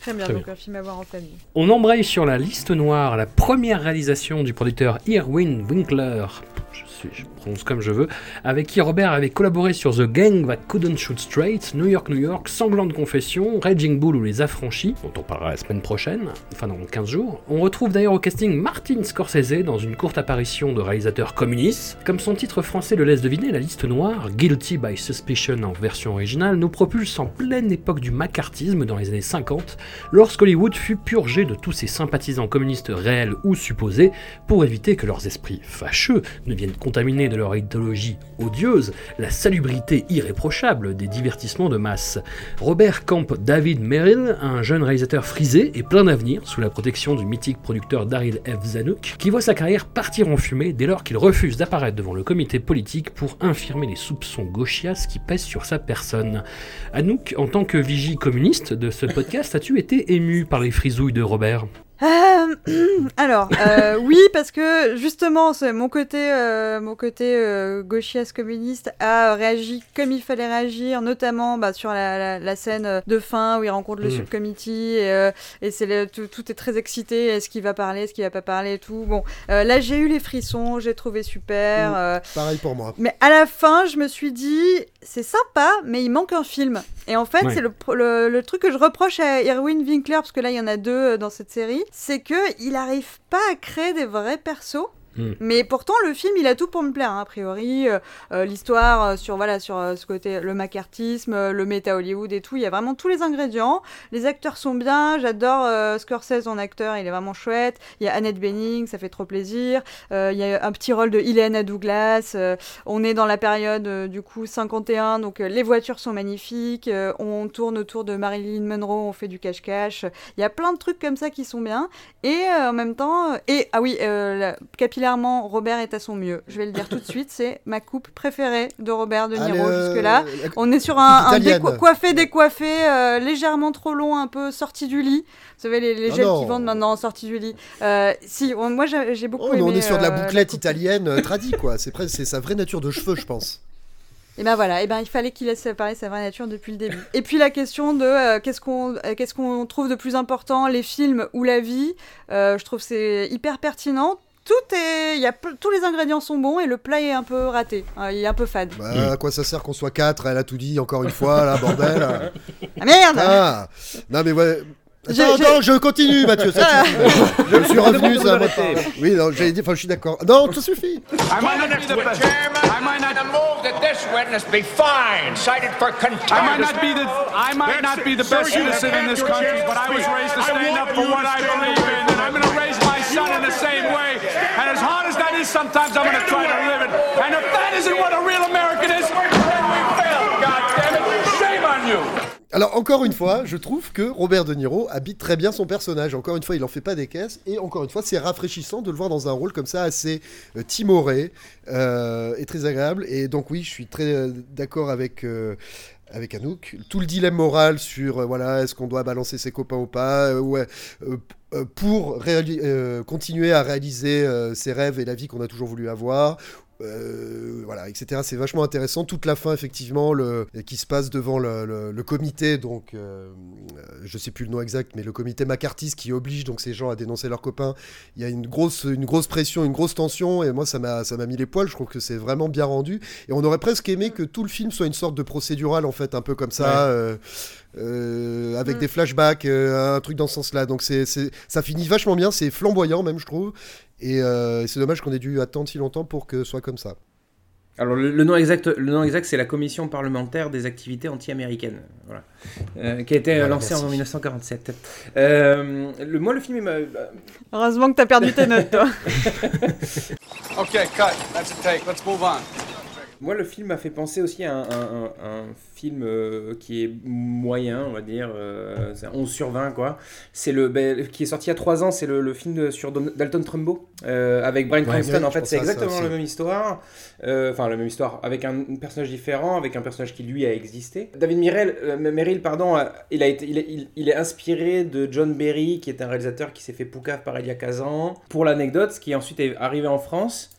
Très bien, Très donc bien. un film à voir en famille. On embraye sur la liste noire la première réalisation du producteur Irwin Winkler, je, je prononce comme je veux, avec qui Robert avait collaboré sur The Gang That Couldn't Shoot Straight, New York, New York, Sanglante Confession, Raging Bull ou Les Affranchis, dont on parlera la semaine prochaine, enfin dans 15 jours. On retrouve d'ailleurs au casting Martin Scorsese dans une courte apparition de réalisateur communiste. Comme son titre français le laisse deviner, la liste noire, Guilty by Suspicion en version originale, nous propulse en pleine époque du macartisme dans les années 50, lorsque Hollywood fut purgé de tous ses sympathisants communistes réels ou supposés pour éviter que leurs esprits fâcheux ne viennent contaminer de leur idéologie odieuse la salubrité irréprochable des divertissements de masse. Robert campe David Merrill, un jeune réalisateur frisé et plein d'avenir sous la protection du mythique producteur Daryl F. Zanuck, qui voit sa carrière partir en fumée dès lors qu'il refuse d'apparaître devant le comité politique pour infirmer les soupçons gauchias qui pèsent sur sa personne. Anouk, en tant que vigie communiste de ce podcast, as-tu été ému par les frisouilles de Robert? Euh, alors, euh, oui, parce que justement, mon côté, euh, mon côté euh, communiste a réagi comme il fallait réagir, notamment bah, sur la, la- la scène de fin où il rencontre le Mm. subcommittee et, et c'est tout, tout est très excité. Est-ce qu'il va parler, est-ce qu'il va pas parler et tout. Bon, là j'ai eu les frissons, j'ai trouvé super. Mm. euh, Pareil pour moi. mais à la fin, je me suis dit, c'est sympa, mais il manque un film. Et en fait, Ouais. c'est le, pro- le, le truc que je reproche à Irwin Winkler, parce que là, il y en a deux euh, dans cette série, c'est que il arrive pas à créer des vrais persos. Hmm. Mais pourtant, le film, il a tout pour me plaire, hein, a priori. euh, euh, L'histoire euh, sur, voilà, sur ce côté, le macartisme, le méta-Hollywood et tout, il y a vraiment tous les ingrédients. Les acteurs sont bien, j'adore Scorsese en acteur, il est vraiment chouette. Il y a Annette Bening, ça fait trop plaisir. Il y a un petit rôle de Ileana Douglas. on est dans la période, du coup, 51, donc les voitures sont magnifiques. on tourne autour de Marilyn Monroe, on fait du cache-cache. Il y a plein de trucs comme ça qui sont bien. Et en même temps, et ah oui, la- Robert est à son mieux. Je vais le dire tout de suite, c'est ma coupe préférée de Robert De Niro euh, jusque-là. On est sur un, un déco- coiffé, décoiffé, euh, légèrement trop long, un peu sorti du lit. Vous savez, les, les Ah gels qui vendent maintenant en sortie du lit. Euh, si, on- moi j'ai beaucoup Oh, aimé. on est sur de la bouclette italienne tradie, quoi. C'est sa vraie nature de cheveux, je pense. Et ben voilà, et ben il fallait qu'il laisse parler sa vraie nature depuis le début. Et puis la question de euh, qu'est-ce qu'on euh, qu'est-ce qu'on trouve de plus important, les films ou la vie, euh, je trouve c'est hyper pertinent. Tout est, y a tous les ingrédients sont bons et le plat est un peu raté, hein, il est un peu fade. Bah, à quoi ça sert qu'on soit quatre Elle a tout dit encore une fois, là, bordel. Ah merde Ah Non, mais ouais. Attends, attends, je continue, Mathieu. Ça Ah. je suis revenu, ça va m'arrêter. pas. Oui, non, j'allais dire, enfin, je suis d'accord. Non, ça suffit. I might not be the best. I might not move that this witness be fined, cited for contempt. I might not be the I might not be the best citizen in this country, but I was raised to stand up for what I believe in, and I'm going to raise my Alors, encore une fois, je trouve que Robert De Niro habite très bien son personnage. Encore une fois, il en fait pas des caisses. Et encore une fois, c'est rafraîchissant de le voir dans un rôle comme ça, assez euh, timoré euh, et très agréable. Et donc, oui, je suis très euh, d'accord avec. Avec Anouk, tout le dilemme moral sur euh, voilà est-ce qu'on doit balancer ses copains ou pas euh, euh, pour continuer à réaliser ses rêves et la vie qu'on a toujours voulu avoir euh, voilà, etc. C'est vachement intéressant. Toute la fin, effectivement, le, qui se passe devant le, le- le comité, donc euh, je sais plus le nom exact, mais le comité McCarthy qui oblige donc ces gens à dénoncer leurs copains. Il y a une grosse, une grosse pression, une grosse tension, et moi ça m'a, ça m'a mis les poils. Je trouve que c'est vraiment bien rendu. Et on aurait presque aimé que tout le film soit une sorte de procédural en fait, un peu comme ça. Ouais. euh, euh, avec des flashbacks, euh, un truc dans ce sens-là. Donc c'est, c'est- ça finit vachement bien, c'est flamboyant même, je trouve. Et euh, c'est dommage qu'on ait dû attendre si longtemps pour que ce soit comme ça. Alors le, le nom exact, le nom exact, c'est la Commission parlementaire des activités anti-américaines, voilà, Euh, qui a été Voilà, lancée merci. en 1947. Euh, le, moi, le film, Heureusement que t'as perdu tes notes, toi. Okay, cut. That's a take. Let's move on. Moi, le film m'a fait penser aussi à un, un- un- un film euh, qui est moyen, on va dire, euh, c'est un 11 sur 20, quoi. C'est le, ben, qui est sorti il y a 3 ans, c'est le, le film de- sur Don- Dalton Trumbo, euh, avec Brian Ouais, Cranston. en fait, c'est exactement la même histoire. Euh, Enfin, la même histoire, avec un, personnage différent, avec un personnage qui, lui, a existé. David Mirel, Merrill, pardon, a- il, a été, il, est, il- il est inspiré de John Berry, qui est un réalisateur qui s'est fait poucave par Elia Kazan. Pour l'anecdote, qui ensuite est arrivé en France,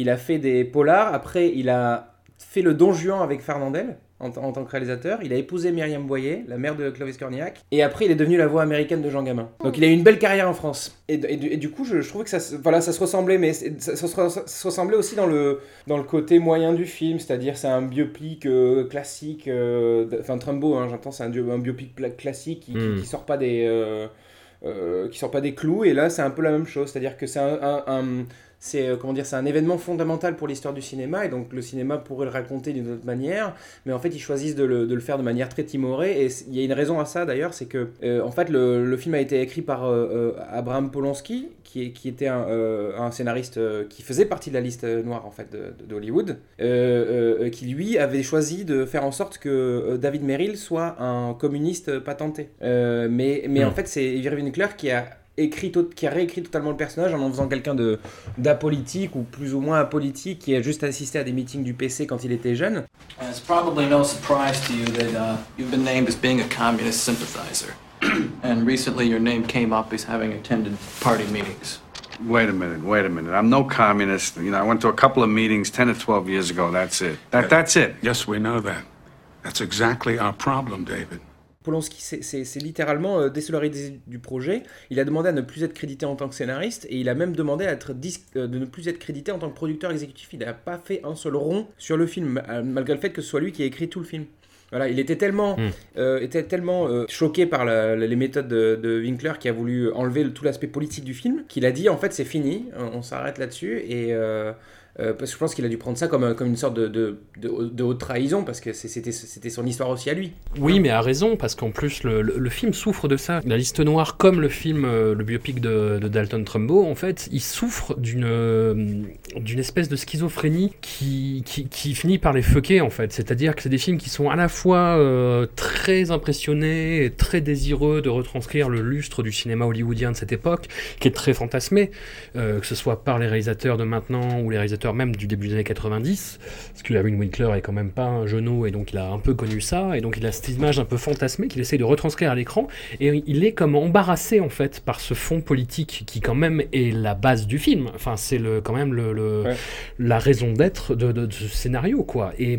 il a fait des polars. Après, il a fait le Don Juan avec Fernandel en, en tant que réalisateur. Il a épousé Myriam Boyer, la mère de Clovis Cornillac. Et après, il est devenu la voix américaine de Jean Gamin. Donc, il a eu une belle carrière en France. Et, et du- et du coup, je, je trouvais que ça, se- voilà, ça se ressemblait, mais ça, ça se, ressemblait aussi dans le, dans le côté moyen du film. C'est-à-dire, c'est un biopic euh, classique. euh, Enfin, Trumbo, hein, j'entends, c'est un, bio- un biopic classique qui, qui- qui sort pas des. euh, euh, qui sort pas des clous et là c'est un peu la même chose c'est à dire que c'est un, un- un- c'est euh, comment dire c'est un événement fondamental pour l'histoire du cinéma et donc le cinéma pourrait le raconter d'une autre manière mais en fait ils choisissent de le, de le faire de manière très timorée et il y a une raison à ça d'ailleurs c'est que euh, en fait le, le film a été écrit par euh, euh, Abraham Polonsky qui, était un, un scénariste qui faisait partie de la liste noire en fait d'Hollywood qui lui avait choisi de faire en sorte que David Merrill soit un communiste patenté. Mais, mais en fait c'est Irving Winkler qui a écrit qui a réécrit totalement le personnage en en faisant quelqu'un de d'apolitique ou plus ou moins apolitique qui a juste assisté à des meetings du PC quand il était jeune it's probably no surprise to you that uh, you've been named as being a communist sympathizer. and recently your name came up as having attended party meetings. Wait a minute, wait a minute. I'm no communist. You know, I went to a couple of meetings 10 or 12 years ago. That's it. That, that's it. Yes, we know that. That's exactly our problem, David. Polanski, c'est littéralement euh, désolarisé du projet. Il a demandé à ne plus être crédité en tant que scénariste et il a même demandé à être euh, de ne plus être crédité en tant que producteur exécutif. Il n'a pas fait un seul rond sur le film, euh, malgré le fait que ce soit lui qui a écrit tout le film. Voilà, il était tellement, Mm. euh, était tellement euh, choqué par la- la- les méthodes de, de Winkler qui a voulu enlever le- tout l'aspect politique du film qu'il a dit en fait c'est fini, on, on s'arrête là-dessus et euh, euh, parce que je pense qu'il a dû prendre ça comme, comme une sorte de, de, de- haute trahison parce que c'était son histoire aussi à lui. Oui, mais à raison, parce qu'en plus, le, le- film souffre de ça. La liste noire, comme le film, euh, le biopic de, de Dalton Trumbo, en fait, il souffre d'une euh, espèce de schizophrénie qui, qui, finit par les fucker, en fait. C'est-à-dire que c'est des films qui sont à la fois très impressionnés et très désireux de retranscrire le lustre du cinéma hollywoodien de cette époque, qui est très fantasmé, que ce soit par les réalisateurs de maintenant ou les réalisateurs même du début des années 90, parce que Irving Winkler est quand même pas un genou et donc il a un peu connu ça, et donc il a cette image un peu fantasmée qu'il essaye de retranscrire à l'écran, et il est comme embarrassé en fait par ce fond politique qui quand même est la base du film, enfin c'est le, quand même le, le- la raison d'être de, de- de ce scénario quoi, et,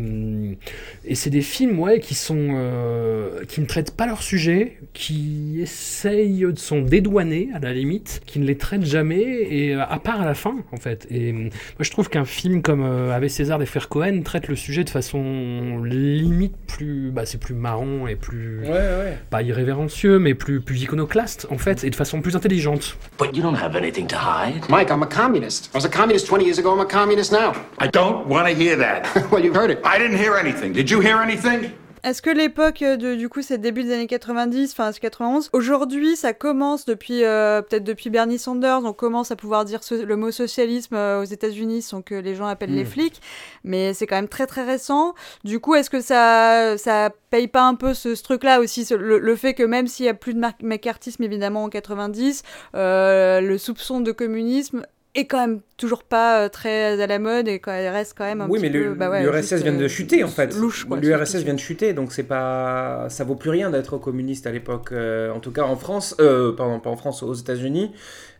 et c'est des films ouais, qui sont euh, qui ne traitent pas leur sujet, qui essayent de s'en dédouaner à la limite, qui ne les traitent jamais, et à part à la fin en fait, et moi je trouve qu'un film comme euh, Avec César des frères Cohen traite le sujet de façon limite plus, bah, c'est plus marrant et plus, Ouais, ouais. pas irrévérencieux, mais plus, plus iconoclaste en fait, et de façon plus intelligente. But you don't have anything to hide. Mike, I'm a communist. I was a communist 20 years ago. I'm a communist now. I don't want to hear that. well, you've heard it. I didn't hear anything. Did you hear anything? Est-ce que l'époque euh, de du coup c'est début des années 90, enfin c'est 91. Aujourd'hui, ça commence depuis euh, peut-être depuis Bernie Sanders, on commence à pouvoir dire so- le mot socialisme euh, aux États-Unis sans que les gens appellent les Mm. flics, mais c'est quand même très très récent. Du coup, est-ce que ça ça paye pas un peu ce, ce truc-là aussi, ce- le, le fait que même s'il y a plus de macartisme évidemment en 90, euh, le soupçon de communisme est quand même toujours pas euh, très à la mode et elle reste quand même un oui, petit mais peu. le- bah ouais, l'URSS juste, vient de euh, chuter en fait. Louche, quoi. L'URSS vient de chuter, donc c'est pas, ça vaut plus rien d'être communiste à l'époque. euh, en tout cas en France, euh, pardon, pas en France, aux États-Unis.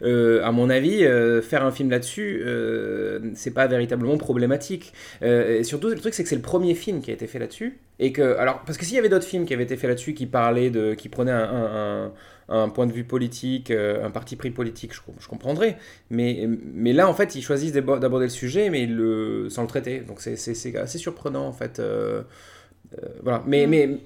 Euh, à mon avis, faire un film là-dessus, c'est pas véritablement problématique. Et surtout, le truc, c'est que c'est le premier film qui a été fait là-dessus. Et que, alors, parce que s'il y avait d'autres films qui avaient été faits là-dessus, qui parlaient de, qui prenaient un, un- un- un point de vue politique, euh, un parti pris politique, je, je comprendrais. Mais, mais là, en fait, ils choisissent d'abo- d'aborder le sujet, mais le, sans le traiter. Donc c'est assez surprenant, en fait. euh, euh, voilà. Mais, Mm. mais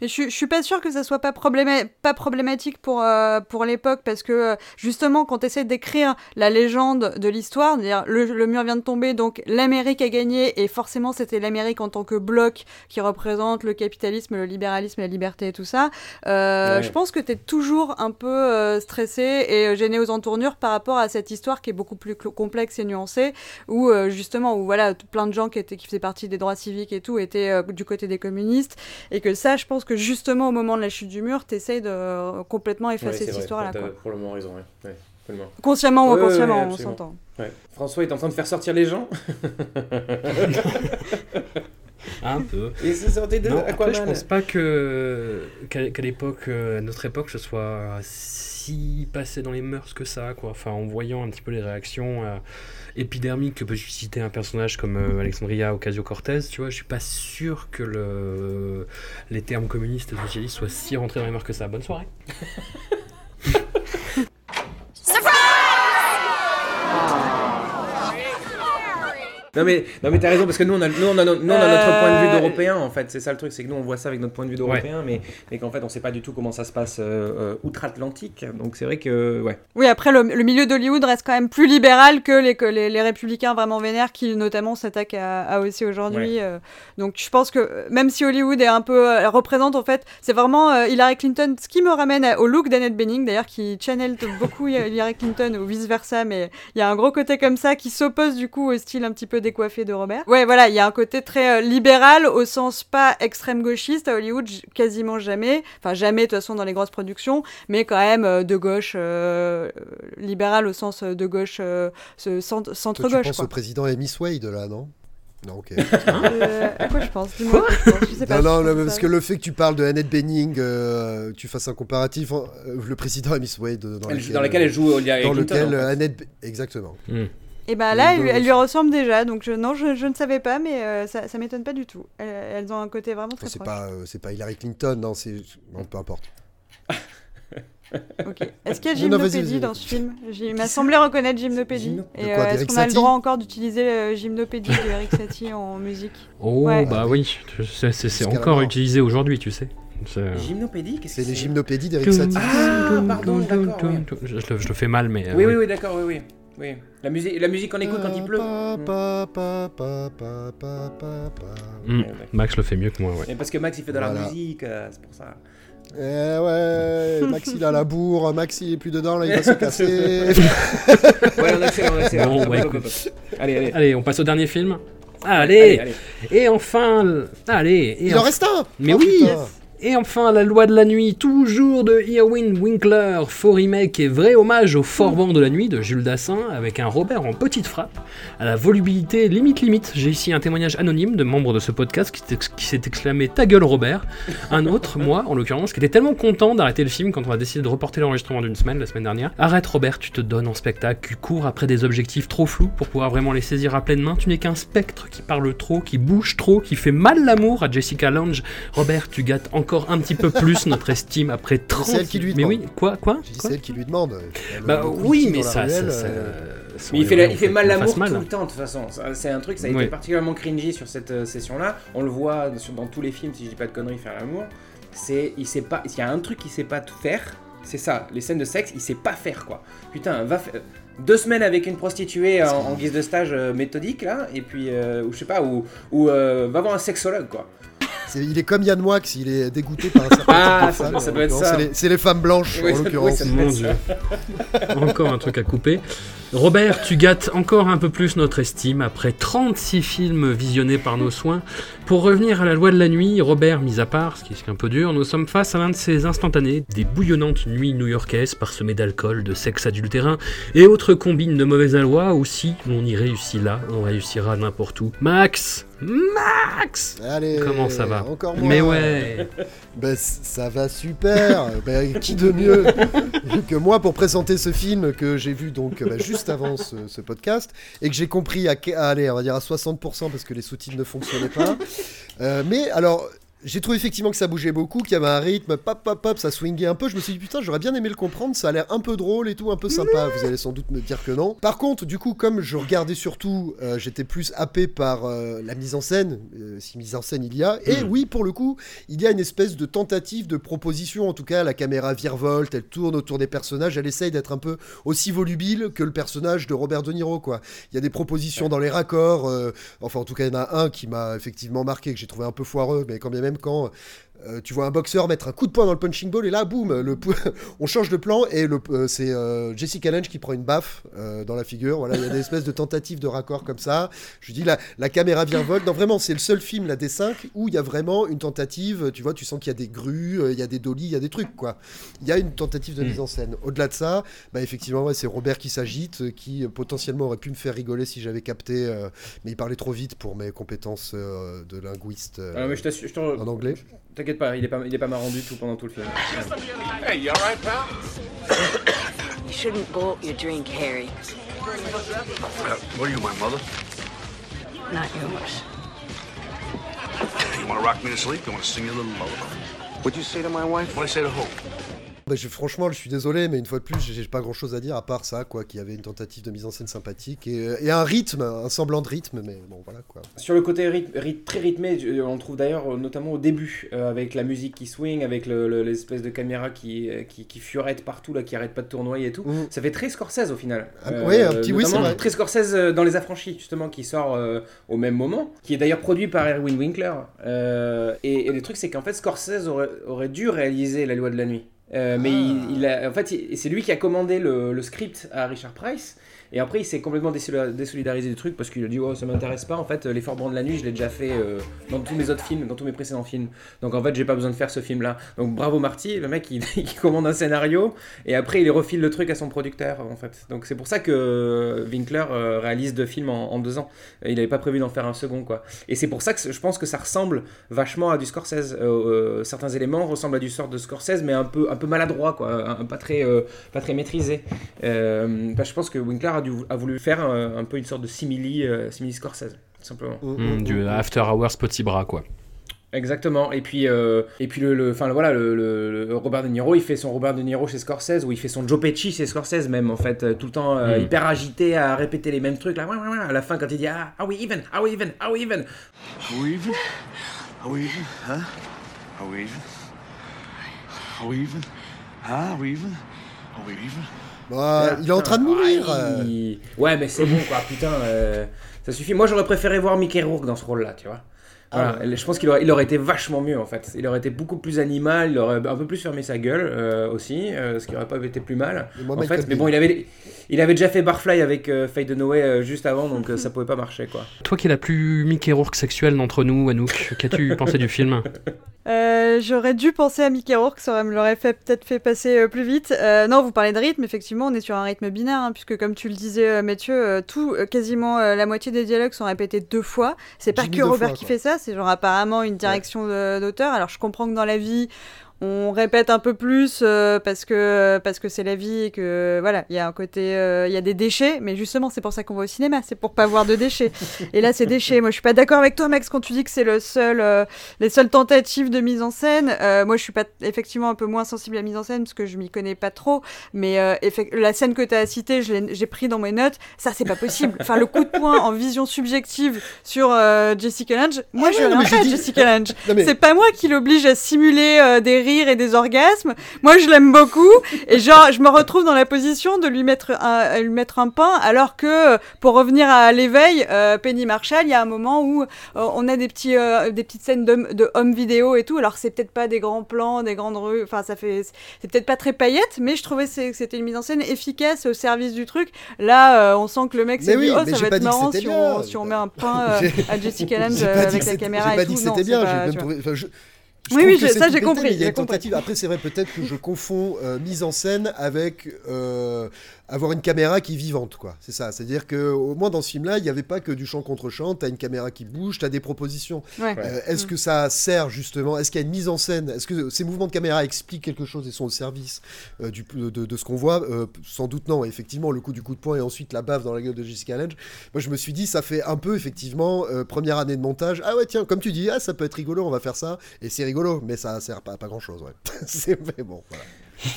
Mais je, suis- je suis pas sûre que ça soit pas, probléma- pas problématique pour, euh, pour l'époque parce que euh, justement quand tu essaies d'écrire la légende de l'histoire, c'est-à-dire le, le mur vient de tomber donc l'Amérique a gagné et forcément c'était l'Amérique en tant que bloc qui représente le capitalisme, le libéralisme, la liberté et tout ça, euh, Ouais. je pense que tu es toujours un peu euh, stressé et gêné aux entournures par rapport à cette histoire qui est beaucoup plus complexe et nuancée où justement où voilà plein de gens qui étaient qui faisaient partie des droits civiques et tout étaient du côté des communistes et que ça je pense que justement au moment de la chute du mur t'essayes de euh, complètement effacer Ouais, cette vrai, histoire là t'as quoi. probablement raison, ouais. Ouais. Consciemment ou Ouais, ouais, inconsciemment, ouais, on s'entend. Ouais. François est en train de faire sortir les gens Un peu. Et c'est sorti de Non, après, je pense pas que qu'à qu'à l'époque, euh, à notre époque, ce soit si passé dans les mœurs que ça, quoi. Enfin, en voyant un petit peu les réactions euh, épidermiques que peut susciter un personnage comme euh, Alexandria Ocasio-Cortez, tu vois, je suis pas sûr que le les termes communistes et socialistes soient si rentrés dans les mœurs que ça. Bonne soirée. Non mais, non mais t'as raison parce que nous on a, nous, on a, no- nous, on a notre point de vue d'européen en fait c'est ça le truc c'est que nous on voit ça avec notre point de vue d'européen mais, mais qu'en fait on sait pas du tout comment ça se passe euh, euh, outre-Atlantique donc c'est vrai que ouais Oui, après, le, le milieu d'Hollywood reste quand même plus libéral que les, que les, les républicains vraiment vénères qui, notamment, s'attaquent à, à aussi aujourd'hui. Ouais. euh, donc, je pense que euh, même si Hollywood est un peu. euh, représente, en fait, c'est vraiment euh, Hillary Clinton, ce qui me ramène à- au look d'Annette Bening, d'ailleurs, qui channel beaucoup Hillary Clinton ou vice-versa, mais il y a un gros côté comme ça qui s'oppose du coup au style un petit peu décoiffé de Robert. Ouais, voilà, il y a un côté très euh, libéral au sens pas extrême gauchiste à Hollywood, quasiment jamais. Enfin, jamais de toute façon dans les grosses productions, mais quand même euh, de gauche, euh, euh, libéral au sens de gauche, euh, ce centre- tu centre-gauche. penses quoi. au président Amy Wade là, non? Non, ok. Euh, à quoi je pense? Dis-moi je sais pas. Non, non, parce que le fait que tu parles de Annette Bening, euh, tu fasses un comparatif, euh, le président Amy Wade, dans, Elle- lequel, dans laquelle elle joue Hillary dans lequel Annette, exactement. Et ben là, Elle lui ressemble déjà, donc je, non, je, je ne savais pas, mais euh, ça, ça m'étonne pas du tout. Elles, elles ont un côté vraiment très C'est proche. pas, euh, c'est pas Hillary Clinton, non, c'est, non, peu importe. Ok. Est-ce qu'il y a gymnopédie dans ce film? J'ai- Il m'a semblé reconnaître gymnopédie. Gymno- Et euh, est-ce qu'on a le droit encore d'utiliser gymnopédie de Eric Satie en musique? Oh Ouais. bah oui, c'est- encore utilisé aujourd'hui, tu sais. C'est- Gymnopédie qu'est-ce que C'est les gymnopédies d'Eric Satie. Ah pardon d'accord. Je, je le, fais mal, mais. Oui oui oui d'accord oui oui oui la musique la musique qu'on écoute quand il pleut Pa, pa, pa, pa, pa, pa, pa, pa. Max le fait mieux que moi, ouais. Et parce que Max il fait de la musique euh, c'est pour ça Eh ouais, Max il a la bourre, Max il est plus dedans, là il va se casser. Ouais, on accélère, on accélère. Bon, bah, hop, hop. Allez, allez. on passe au dernier film. Allez, Allez, allez. Et enfin, le- allez. Et Il en reste un Mais Oh, oui. putain. Et enfin, La Loi de la Nuit, toujours de Irwin Winkler, faux remake et vrai hommage au Forban de la Nuit de Jules Dassin, avec un Robert en petite frappe, à la volubilité limite limite. J'ai ici un témoignage anonyme de membre de ce podcast qui s'est- exclamé Ta gueule Robert Un autre, moi en l'occurrence, qui était tellement content d'arrêter le film quand on a décidé de reporter l'enregistrement d'une semaine, la semaine dernière. Arrête Robert, tu te donnes en spectacle, tu cours après des objectifs trop flous pour pouvoir vraiment les saisir à pleine main. Tu n'es qu'un spectre qui parle trop, qui bouge trop, qui fait mal l'amour à Jessica Lange. Robert, tu gâtes encore un petit peu plus notre estime après 30 C'est elle qui lui Mais demande. oui, quoi Quoi, J'ai dit, Quoi c'est elle qui lui demande. Elle Bah oui, mais ça, ça, ruelle, ça- euh, ça Mais il fait, la- il fait mal l'amour mal. tout le temps de toute façon. C'est un truc, ça a été particulièrement cringy sur cette euh, session-là. On le voit sur- dans tous les films, si je dis pas de conneries, faire l'amour. C'est, il sait pas, il y a un truc qu'il sait pas tout faire. C'est ça, les scènes de sexe, il sait pas faire quoi. Putain, va faire deux semaines avec une prostituée en, en guise de stage euh, méthodique là, et puis euh, ou je sais pas, ou, ou euh, va voir un sexologue quoi. Il est comme Yann Moix, il est dégoûté par un certain Ah, type de ça- femme. ça doit être l'occurrence. ça. C'est les, c'est les femmes blanches, Oui, en ça- l'occurrence. oui, Mon être Dieu. Encore un truc à couper. Robert, tu gâtes encore un peu plus notre estime après 36 films visionnés par nos soins. Pour revenir à la loi de la nuit, Robert, mis à part, ce qui est un peu dur, nous sommes face à l'un de ces instantanés, des bouillonnantes nuits new-yorkaises parsemées d'alcool, de sexe adultérin et autres combines de mauvais aloi où si on y réussit là, on réussira n'importe où. Max Max Allez, Comment ça va? Encore moins. Mais ouais Ben, ça va super. Ben, qui de mieux que moi pour présenter ce film que j'ai vu donc ben, juste avant ce, ce podcast et que j'ai compris à, que- à, allez, on va dire à 60% parce que les sous-titres ne fonctionnaient pas. Euh, mais alors. J'ai trouvé effectivement que ça bougeait beaucoup, qu'il y avait un rythme, pop, pop, pop, ça swingait un peu. Je me suis dit, putain, j'aurais bien aimé le comprendre, ça a l'air un peu drôle et tout, un peu sympa. Vous allez sans doute me dire que non. Par contre, du coup, comme je regardais surtout, euh, j'étais plus happé par euh, la mise en scène, euh, si mise en scène il y a. Et Mm. oui, pour le coup, il y a une espèce de tentative de proposition. En tout cas, la caméra virevolte, elle tourne autour des personnages, elle essaye d'être un peu aussi volubile que le personnage de Robert De Niro, quoi. Il y a des propositions dans les raccords. enfin, en tout cas, il y en a un qui m'a effectivement marqué, que j'ai trouvé un peu foireux, mais quand bien même quand. Euh, tu vois un boxeur mettre un coup de poing dans le punching ball et là, boum, le on change de plan et le, euh, c'est euh, Jessica Lange qui prend une baffe euh, dans la figure. Voilà, il y a des espèces de tentatives de raccord comme ça. Je dis la, la caméra virevolte. Non, vraiment, c'est le seul film des cinq où il y a vraiment une tentative. Tu vois, tu sens qu'il y a des grues, il y a des dollies, il y a des trucs quoi. Il y a une tentative de Mm. mise en scène. Au-delà de ça, bah, effectivement, ouais, c'est Robert qui s'agite, qui potentiellement aurait pu me faire rigoler si j'avais capté, mais il parlait trop vite pour mes compétences de linguiste Ah, mais je en anglais. T'inquiète pas, il est pas, il est pas marrant du tout pendant tout le film. Hey, you alright, pal? You shouldn't bolt your drink, Harry. Uh, what are you, my mother? Not yours. You want to rock me to sleep? You want to sing you a little lullaby? What'd you say to my wife? What'd I say to Hope? Bah, je- franchement, je suis désolé, mais une fois de plus, j'ai pas grand chose à dire à part ça, quoi, qu'il y avait une tentative de mise en scène sympathique et, euh, et un rythme, un semblant de rythme, mais bon, voilà quoi. Sur le côté rythme, rythme très rythmé, je- on le trouve d'ailleurs euh, notamment au début, euh, avec la musique qui swing, avec le- le- l'espèce de caméra qui, euh, qui, qui furette partout, là, qui arrête pas de tournoyer et tout. Ça fait très Scorsese au final. Ah, ouais, un petit- oui, c'est vrai. Très Scorsese euh, dans Les Affranchis, justement, qui sort euh, au même moment, qui est d'ailleurs produit par Erwin Winkler. Euh, et, et le truc, c'est qu'en fait, Scorsese aurait, aurait dû réaliser La Loi de la Nuit. Euh, mais il, il a, en fait, c'est lui qui a commandé le, le script à Richard Price. Et après, il s'est complètement désoli- désolidarisé du truc parce qu'il a dit Oh, ça m'intéresse pas. En fait, Les Forts Blancs de la Nuit, je l'ai déjà fait euh, dans tous mes autres films, dans tous mes précédents films. Donc en fait, j'ai pas besoin de faire ce film-là. Donc bravo Marty, le mec, il, commande un scénario et après, il refile le truc à son producteur, en fait. Donc c'est pour ça que Winkler euh, réalise deux films en, deux ans. Il avait pas prévu d'en faire un second, quoi. Et c'est pour ça que je pense que ça ressemble vachement à du Scorsese. Euh, euh, certains éléments ressemblent à du sort de Scorsese, mais un peu, un peu maladroit, quoi. Un- pas, très, euh, pas très maîtrisé. Euh, bah, je pense que Winkler a, dû- a voulu faire un, un peu une sorte de simili, euh, simili Scorsese, tout simplement. Mm, Du After Hours petit bras, quoi. Exactement. Et puis, euh, et puis le, le- enfin voilà, le, le- le Robert De Niro, il fait son Robert De Niro chez Scorsese ou il fait son Joe Pesci chez Scorsese même en fait, euh, tout le temps euh, Mm. hyper agité à répéter les mêmes trucs là. ouais, ouais, ouais. À la fin quand il dit ah, are we even, are we even, are we even. Are we even? Are we even? Huh? Are we even? Are we even? Huh? Are we even? Are we even? Bah, il est en train de mourir. Ouais, mais c'est bon quoi, putain, euh, ça suffit. Moi j'aurais préféré voir Mickey Rourke dans ce rôle-là, tu vois. Voilà. Ah Je pense qu'il aurait, il aurait été vachement mieux en fait. Il aurait été beaucoup plus animal, il aurait un peu plus fermé sa gueule euh, aussi, euh, ce qui aurait pas été plus mal. En fait, mais bon, il avait, il avait déjà fait Barfly avec euh, Faye de Noé euh, juste avant, donc euh, ça pouvait pas marcher quoi. Toi qui es la plus Mickey Rourke sexuelle d'entre nous, Anouk, qu'as-tu pensé du film? Euh, J'aurais dû penser à Mickey Rourke, ça aurait me l'aurait fait peut-être fait passer euh, plus vite. Euh, non, vous parlez de rythme, effectivement, on est sur un rythme binaire, hein, puisque comme tu le disais, Mathieu, tout, quasiment euh, la moitié des dialogues sont répétés deux fois. C'est pas Jimmy que Robert fois, qui fait ça, c'est genre apparemment une direction d'auteur. Alors je comprends que dans la vie, on répète un peu plus euh, parce que parce que c'est la vie et que voilà, il y a un côté, euh, il y a des déchets, mais justement c'est pour ça qu'on va au cinéma, c'est pour pas voir de déchets. et là c'est déchets. Moi je suis pas d'accord avec toi Max quand tu dis que c'est le seul, euh, les seules tentatives de mise en scène. Euh, moi je suis pas effectivement un peu moins sensible à la mise en scène parce que je m'y connais pas trop, mais euh, la scène que tu as citée, je l'ai- j'ai pris dans mes notes. Ça c'est pas possible. Enfin le coup de poing en vision subjective sur euh, Jessica Lange. Moi Ah je rien fait Jessica Lange. C'est pas moi qui l'oblige à simuler euh, des rires rires et des orgasmes. Moi, je l'aime beaucoup. Et genre, je me retrouve dans la position de lui mettre un, lui mettre un pain, alors que, pour revenir à l'éveil, euh, Penny Marshall, il y a un moment où euh, on a des, petits, euh, des petites scènes de, de home vidéo et tout. Alors, c'est peut-être pas des grands plans, des grandes rues. Enfin, ça fait. C'est peut-être pas très paillettes, mais je trouvais que c'était une mise en scène efficace au service du truc. Là, on sent que le mec s'est oui, dit, oh, ça j'ai va être marrant si on, si on met un pain euh, J'ai- à Jessica Lange J'ai euh, avec la caméra j'ai pas et dit tout. que c'était bien. pas- je- Oui, oui, je- ça, j'ai compris, Il y a une compris. tentative. Après, c'est vrai peut-être que je confonds euh, mise en scène avec euh, avoir une caméra qui est vivante, quoi. C'est ça. C'est-à-dire que au moins dans ce film-là, il n'y avait pas que du chant contre chant. T'as une caméra qui bouge, t'as des propositions. Ouais. Euh, est-ce Mm. que ça sert justement Est-ce qu'il y a une mise en scène? Est-ce que ces mouvements de caméra expliquent quelque chose et sont au service euh, du, de, de ce qu'on voit? Euh, Sans doute non. Effectivement, le coup du coup de poing et ensuite la baffe dans la gueule de Jessica Lange. Moi, je me suis dit, ça fait un peu effectivement euh, première année de montage. Ah ouais, tiens, comme tu dis, ah ça peut être rigolo, on va faire ça. Et c'est rigolo, mais ça sert pas à pas grand-chose. Ouais. c'est mais bon. Voilà.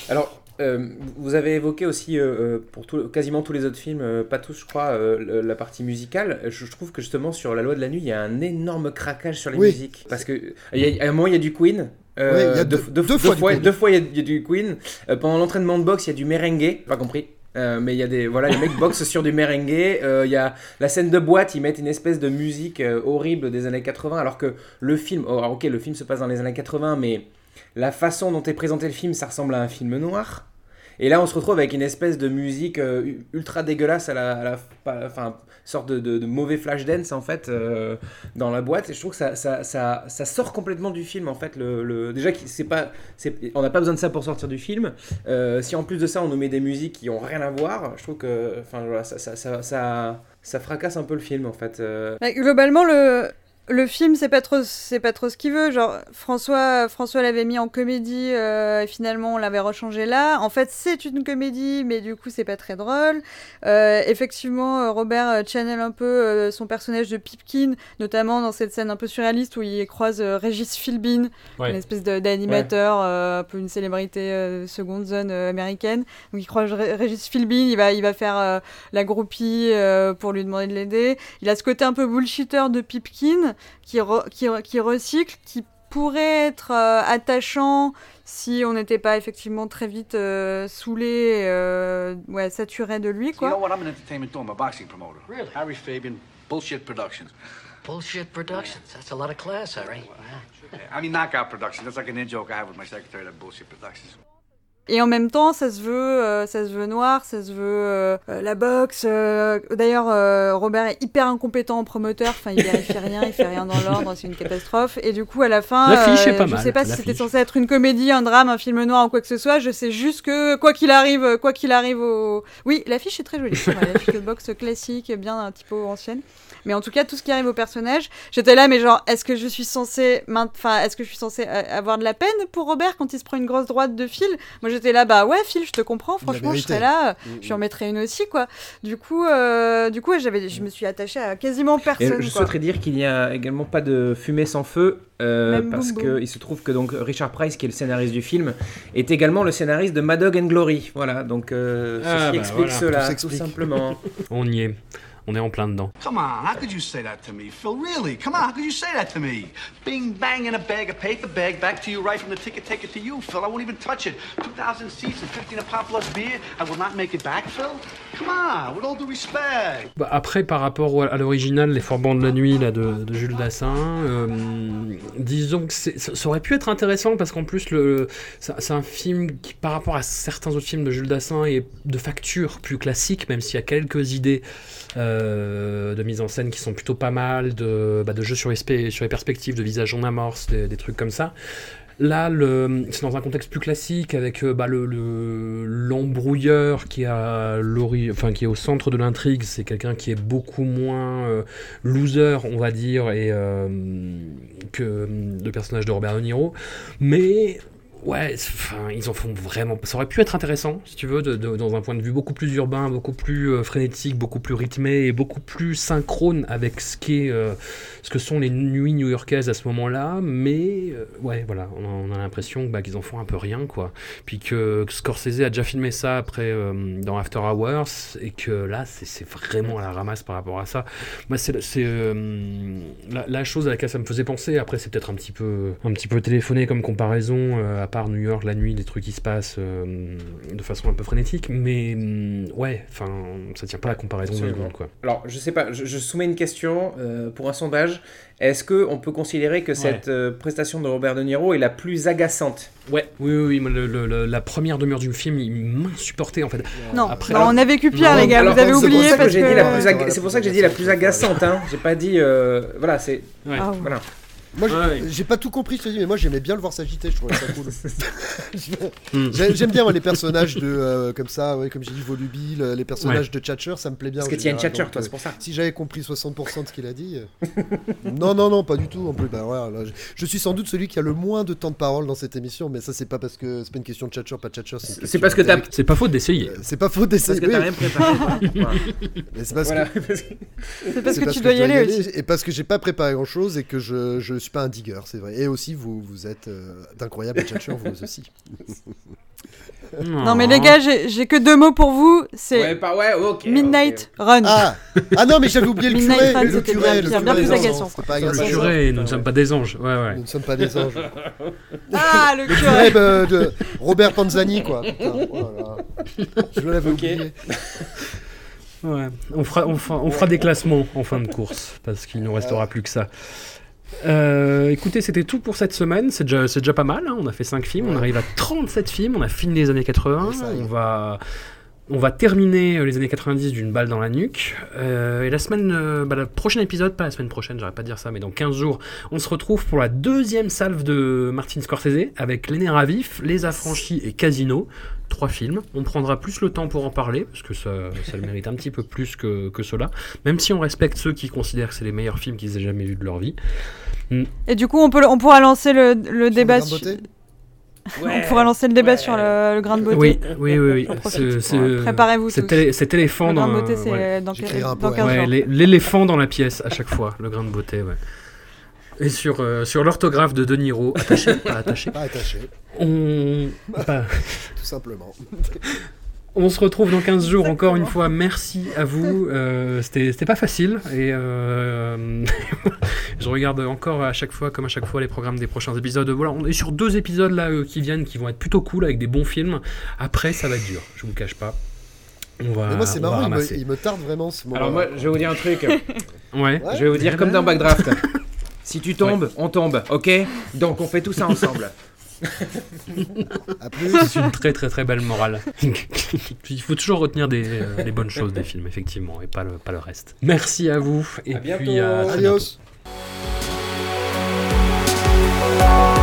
Alors, euh, vous avez évoqué aussi, euh, euh, pour tout- quasiment tous les autres films, euh, pas tous je crois, la partie musicale. Je, je trouve que justement sur La Loi de la Nuit, il y a un énorme craquage sur les Oui. musiques. Parce que il y a- à un moment, il y a du Queen. y a deux, fois deux il y a- il y, a du Queen. Pendant l'entraînement de boxe, il y a du merengue, pas compris. Euh, mais il y a des voilà les mecs boxent sur du merengue Euh, il y a la scène de boîte ils mettent une espèce de musique euh, horrible des années 80 alors que le film oh, alors, ok le film se passe dans les années 80 mais la façon dont est présenté le film, ça ressemble à un film noir. Et là, on se retrouve avec une espèce de musique euh, ultra dégueulasse à la, à sorte de, mauvais flash dance en fait euh, dans la boîte. Et je trouve que ça, ça, ça, sort complètement du film en fait. Le, déjà, c'est pas, on n'a pas besoin de ça pour sortir du film. Euh, si en plus de ça, on nous met des musiques qui ont rien à voir, je trouve que, enfin, voilà, ça, ça, ça, fracasse un peu le film en fait. Globalement, le, le film, c'est pas trop, c'est pas trop ce qu'il veut. Genre, François, François l'avait mis en comédie euh, et finalement on l'avait rechangé là. En fait, c'est une comédie, mais du coup, c'est pas très drôle. Euh, effectivement, euh, Robert euh, channel un peu euh, son personnage de Pipkin, notamment dans cette scène un peu surréaliste où il croise Régis Philbin, Ouais. une espèce d'animateur, un peu une célébrité seconde zone américaine. Donc il croise Ré- Régis Philbin, il va, il va faire la groupie pour lui demander de l'aider. Il a ce côté un peu bullshitter de Pipkin qui, re- qui, qui recycle, qui pourrait être euh, attachant si on n'était pas effectivement très vite euh, saoulé, euh, ouais, saturé de lui, You know quoi. what? I'm an entertainment too. I'm a boxing promoter. Really? Harry Fabian, Bullshit Productions. Bullshit Productions. That's a lot of class, Harry. I mean, Knockout Productions. That's like an in joke I have with my secretary. That Bullshit Productions. Et en même temps, ça se veut, euh, ça se veut noir, ça se veut euh, euh, la boxe. euh, D'ailleurs, euh, Robert est hyper incompétent en promoteur. Enfin, il vérifie rien, il fait rien dans l'ordre, c'est une catastrophe. Et du coup, à la fin, est pas je mal, sais pas si c'était censé être une comédie, un drame, un film noir ou quoi que ce soit. Je sais juste que quoi qu'il arrive, quoi qu'il arrive au, oui, l'affiche est très jolie. vrai, L'affiche de boxe classique, bien un petit peu ancienne. Mais en tout cas, tout ce qui arrive au personnage, j'étais là, mais genre, est-ce que je suis censé, maint- enfin, est-ce que je suis censé euh, avoir de la peine pour Robert quand il se prend une grosse droite de Phil? Moi, j'étais là, bah ouais, Phil, je te comprends. Franchement, je serais là, Mm, je lui en mettrais une aussi, quoi. Du coup, euh, du coup, j'avais, je me suis attachée à quasiment Et personne. je quoi. souhaiterais dire qu'il n'y a également pas de fumée sans feu, euh, parce qu'il se trouve que donc Richard Price, qui est le scénariste du film, est également le scénariste de Mad Dog and Glory. Voilà, donc euh, Ah, ceci bah, explique voilà. cela, Tout simplement. On y est. On est en plein dedans. Come on, how could you say that to me, Phil? Really? Come on, how could you say that to me? Bing, bang in a bag, a paper bag, back to you right from the ticket, take it to you, Phil. I won't even touch it. 2,000 seats and 15 a pop plus beer. I will not make it back, Phil. Come on, with all due respect. Bah, après, par rapport à l'original, Les Forbans de la Nuit là, de, de Jules Dassin, euh, disons que ça, aurait pu être intéressant parce qu'en plus, le, c'est un film qui, par rapport à certains autres films de Jules Dassin, est de facture plus classique, même s'il y a quelques idées euh, de mise en scène qui sont plutôt pas mal, de, bah, de jeux sur les, perspectives, de visage en amorce, des, trucs comme ça. Là, c'est dans un contexte plus classique avec euh, bah, le, le- l'embrouilleur qui, est au centre de l'intrigue. C'est quelqu'un qui est beaucoup moins euh, loser, on va dire, et, que le personnage de Robert De Niro. Mais ouais, enfin, ils en font vraiment. Ça aurait pu être intéressant, si tu veux, dans un point de vue beaucoup plus urbain, beaucoup plus euh, frénétique, beaucoup plus rythmé et beaucoup plus synchrone avec ce qui euh, ce que sont les nuits new-yorkaises à ce moment-là. Mais euh, ouais, voilà, on a, on a l'impression bah, qu'ils en font un peu rien, quoi. Puis que, Scorsese a déjà filmé ça après dans After Hours et que là, c'est, vraiment à la ramasse par rapport à ça. Moi, c'est, c'est la, la chose à laquelle ça me faisait penser. Après, c'est peut-être un petit peu, un petit peu téléphoné comme comparaison à part New York la nuit, des trucs qui se passent euh, de façon un peu frénétique, mais hum, ouais, enfin, ça tient pas à la comparaison de secondes, quoi. Alors, je sais pas, je, je soumets une question euh, pour un sondage. Est-ce que on peut considérer que cette euh, prestation de Robert De Niro est la plus agaçante? Ouais, oui, oui, oui, moi, le- le- le- la première demi-heure du film, il m'insupportait en fait. Non, Après, bah, on a vécu pire, les gars, Alors, vous avez c'est pour oublié ça que parce j'ai que- dit la plus aga- C'est pour ça que j'ai dit la plus agaçante. Hein. J'ai pas dit. euh, Voilà, c'est. Ah ouais. Voilà. Moi, j'ai- Ouais. pas tout compris, je te dis, mais moi j'aimais bien le voir s'agiter, je trouvais ça cool. Hmm. J'aime bien moi, les personnages de euh, comme ça, ouais, comme j'ai dit, volubile, euh, les personnages de Thatcher, ça me plaît bien. Parce que as une général, Thatcher, toi, euh, c'est pour ça. Si j'avais compris 60% de ce qu'il a dit. euh, non, non, non, pas du tout. En plus, bah, là, je, je suis sans doute celui qui a le moins de temps de parole dans cette émission, mais ça, c'est pas parce que c'est pas une question de Thatcher, pas de Thatcher. C'est parce que t'as-. C'est pas faute d'essayer. C'est pas faute d'essayer. Parce que t'as rien préparé. c'est parce Voilà. que- C'est parce que tu dois y aller aussi. Et parce que j'ai pas préparé grand chose et que je, je suis pas un digger, c'est vrai. Et aussi, vous, vous êtes euh, d'incroyables tchatchers, vous aussi. Non, mais les gars, j'ai j'ai que deux mots pour vous. C'est Ouais, pas ouais, ok. Midnight Run. Ah, ah non, mais j'avais oublié le Midnight curé. Run, le c'était curé, bien le pire, bien curé, plus agaçant. Le curé, nous ne sommes pas des anges. Ouais, ouais. Nous ne sommes pas des anges. Ah, le Le curé de Robert Panzani, quoi. Putain, oh. Je l'avais oublié. Ouais, on fera, on fera, on fera des classements en fin de course, parce qu'il ne restera plus que ça. Euh, écoutez, c'était tout pour cette semaine. C'est déjà, pas mal. hein. On a fait 5 films. On arrive à 37 films. On a fini les années 80. On va, on va terminer euh, les années 90 d'une balle dans la nuque. Euh, et la semaine, euh, bah, le prochain épisode, pas la semaine prochaine, j'arrête pas de dire ça, mais dans 15 jours, on se retrouve pour la deuxième salve de Martin Scorsese avec Les Nerfs à vif, Les Affranchis et Casino. Trois films. On prendra plus le temps pour en parler, parce que ça, ça le mérite un petit peu plus que, que cela. Même si on respecte ceux qui considèrent que c'est les meilleurs films qu'ils aient jamais vus de leur vie. Mm. Et du coup, on, peut, on pourra lancer le, le débat. Grain de sur- beauté on pourra lancer le débat sur le, le grain de beauté. Oui, oui, oui. ce- Préparez-vous Cet, éléphant Le dans grain de beauté, c'est ouais. dans, dans poème. 15 Ouais, jours. l'é- l'éléphant dans la pièce à chaque fois, le grain de beauté, ouais. Et sur, euh, sur l'orthographe de De Niro, attaché, pas attaché. Pas attaché, On, pas- tout simplement. on se retrouve dans 15 jours encore une fois. Merci à vous. Euh, C'était c'était pas facile. Et euh, je regarde encore à chaque fois, comme à chaque fois, les programmes des prochains épisodes. Voilà, on est sur deux épisodes là euh, qui viennent, qui vont être plutôt cool avec des bons films. Après, ça va être dur. Je vous le cache pas. On va. Mais moi, c'est marrant, il me, ramasser. il me tarde vraiment ce moment. Alors moi, je vais vous dire un truc. Ouais. Je vais vous dire comme dans Backdraft. Si tu tombes, on tombe, ok? Donc on fait tout ça ensemble. C'est une très très très belle morale. Il faut toujours retenir des, euh, les bonnes choses des films, effectivement, et pas le, pas le reste. Merci à vous, et à puis bientôt. à très Adios. bientôt.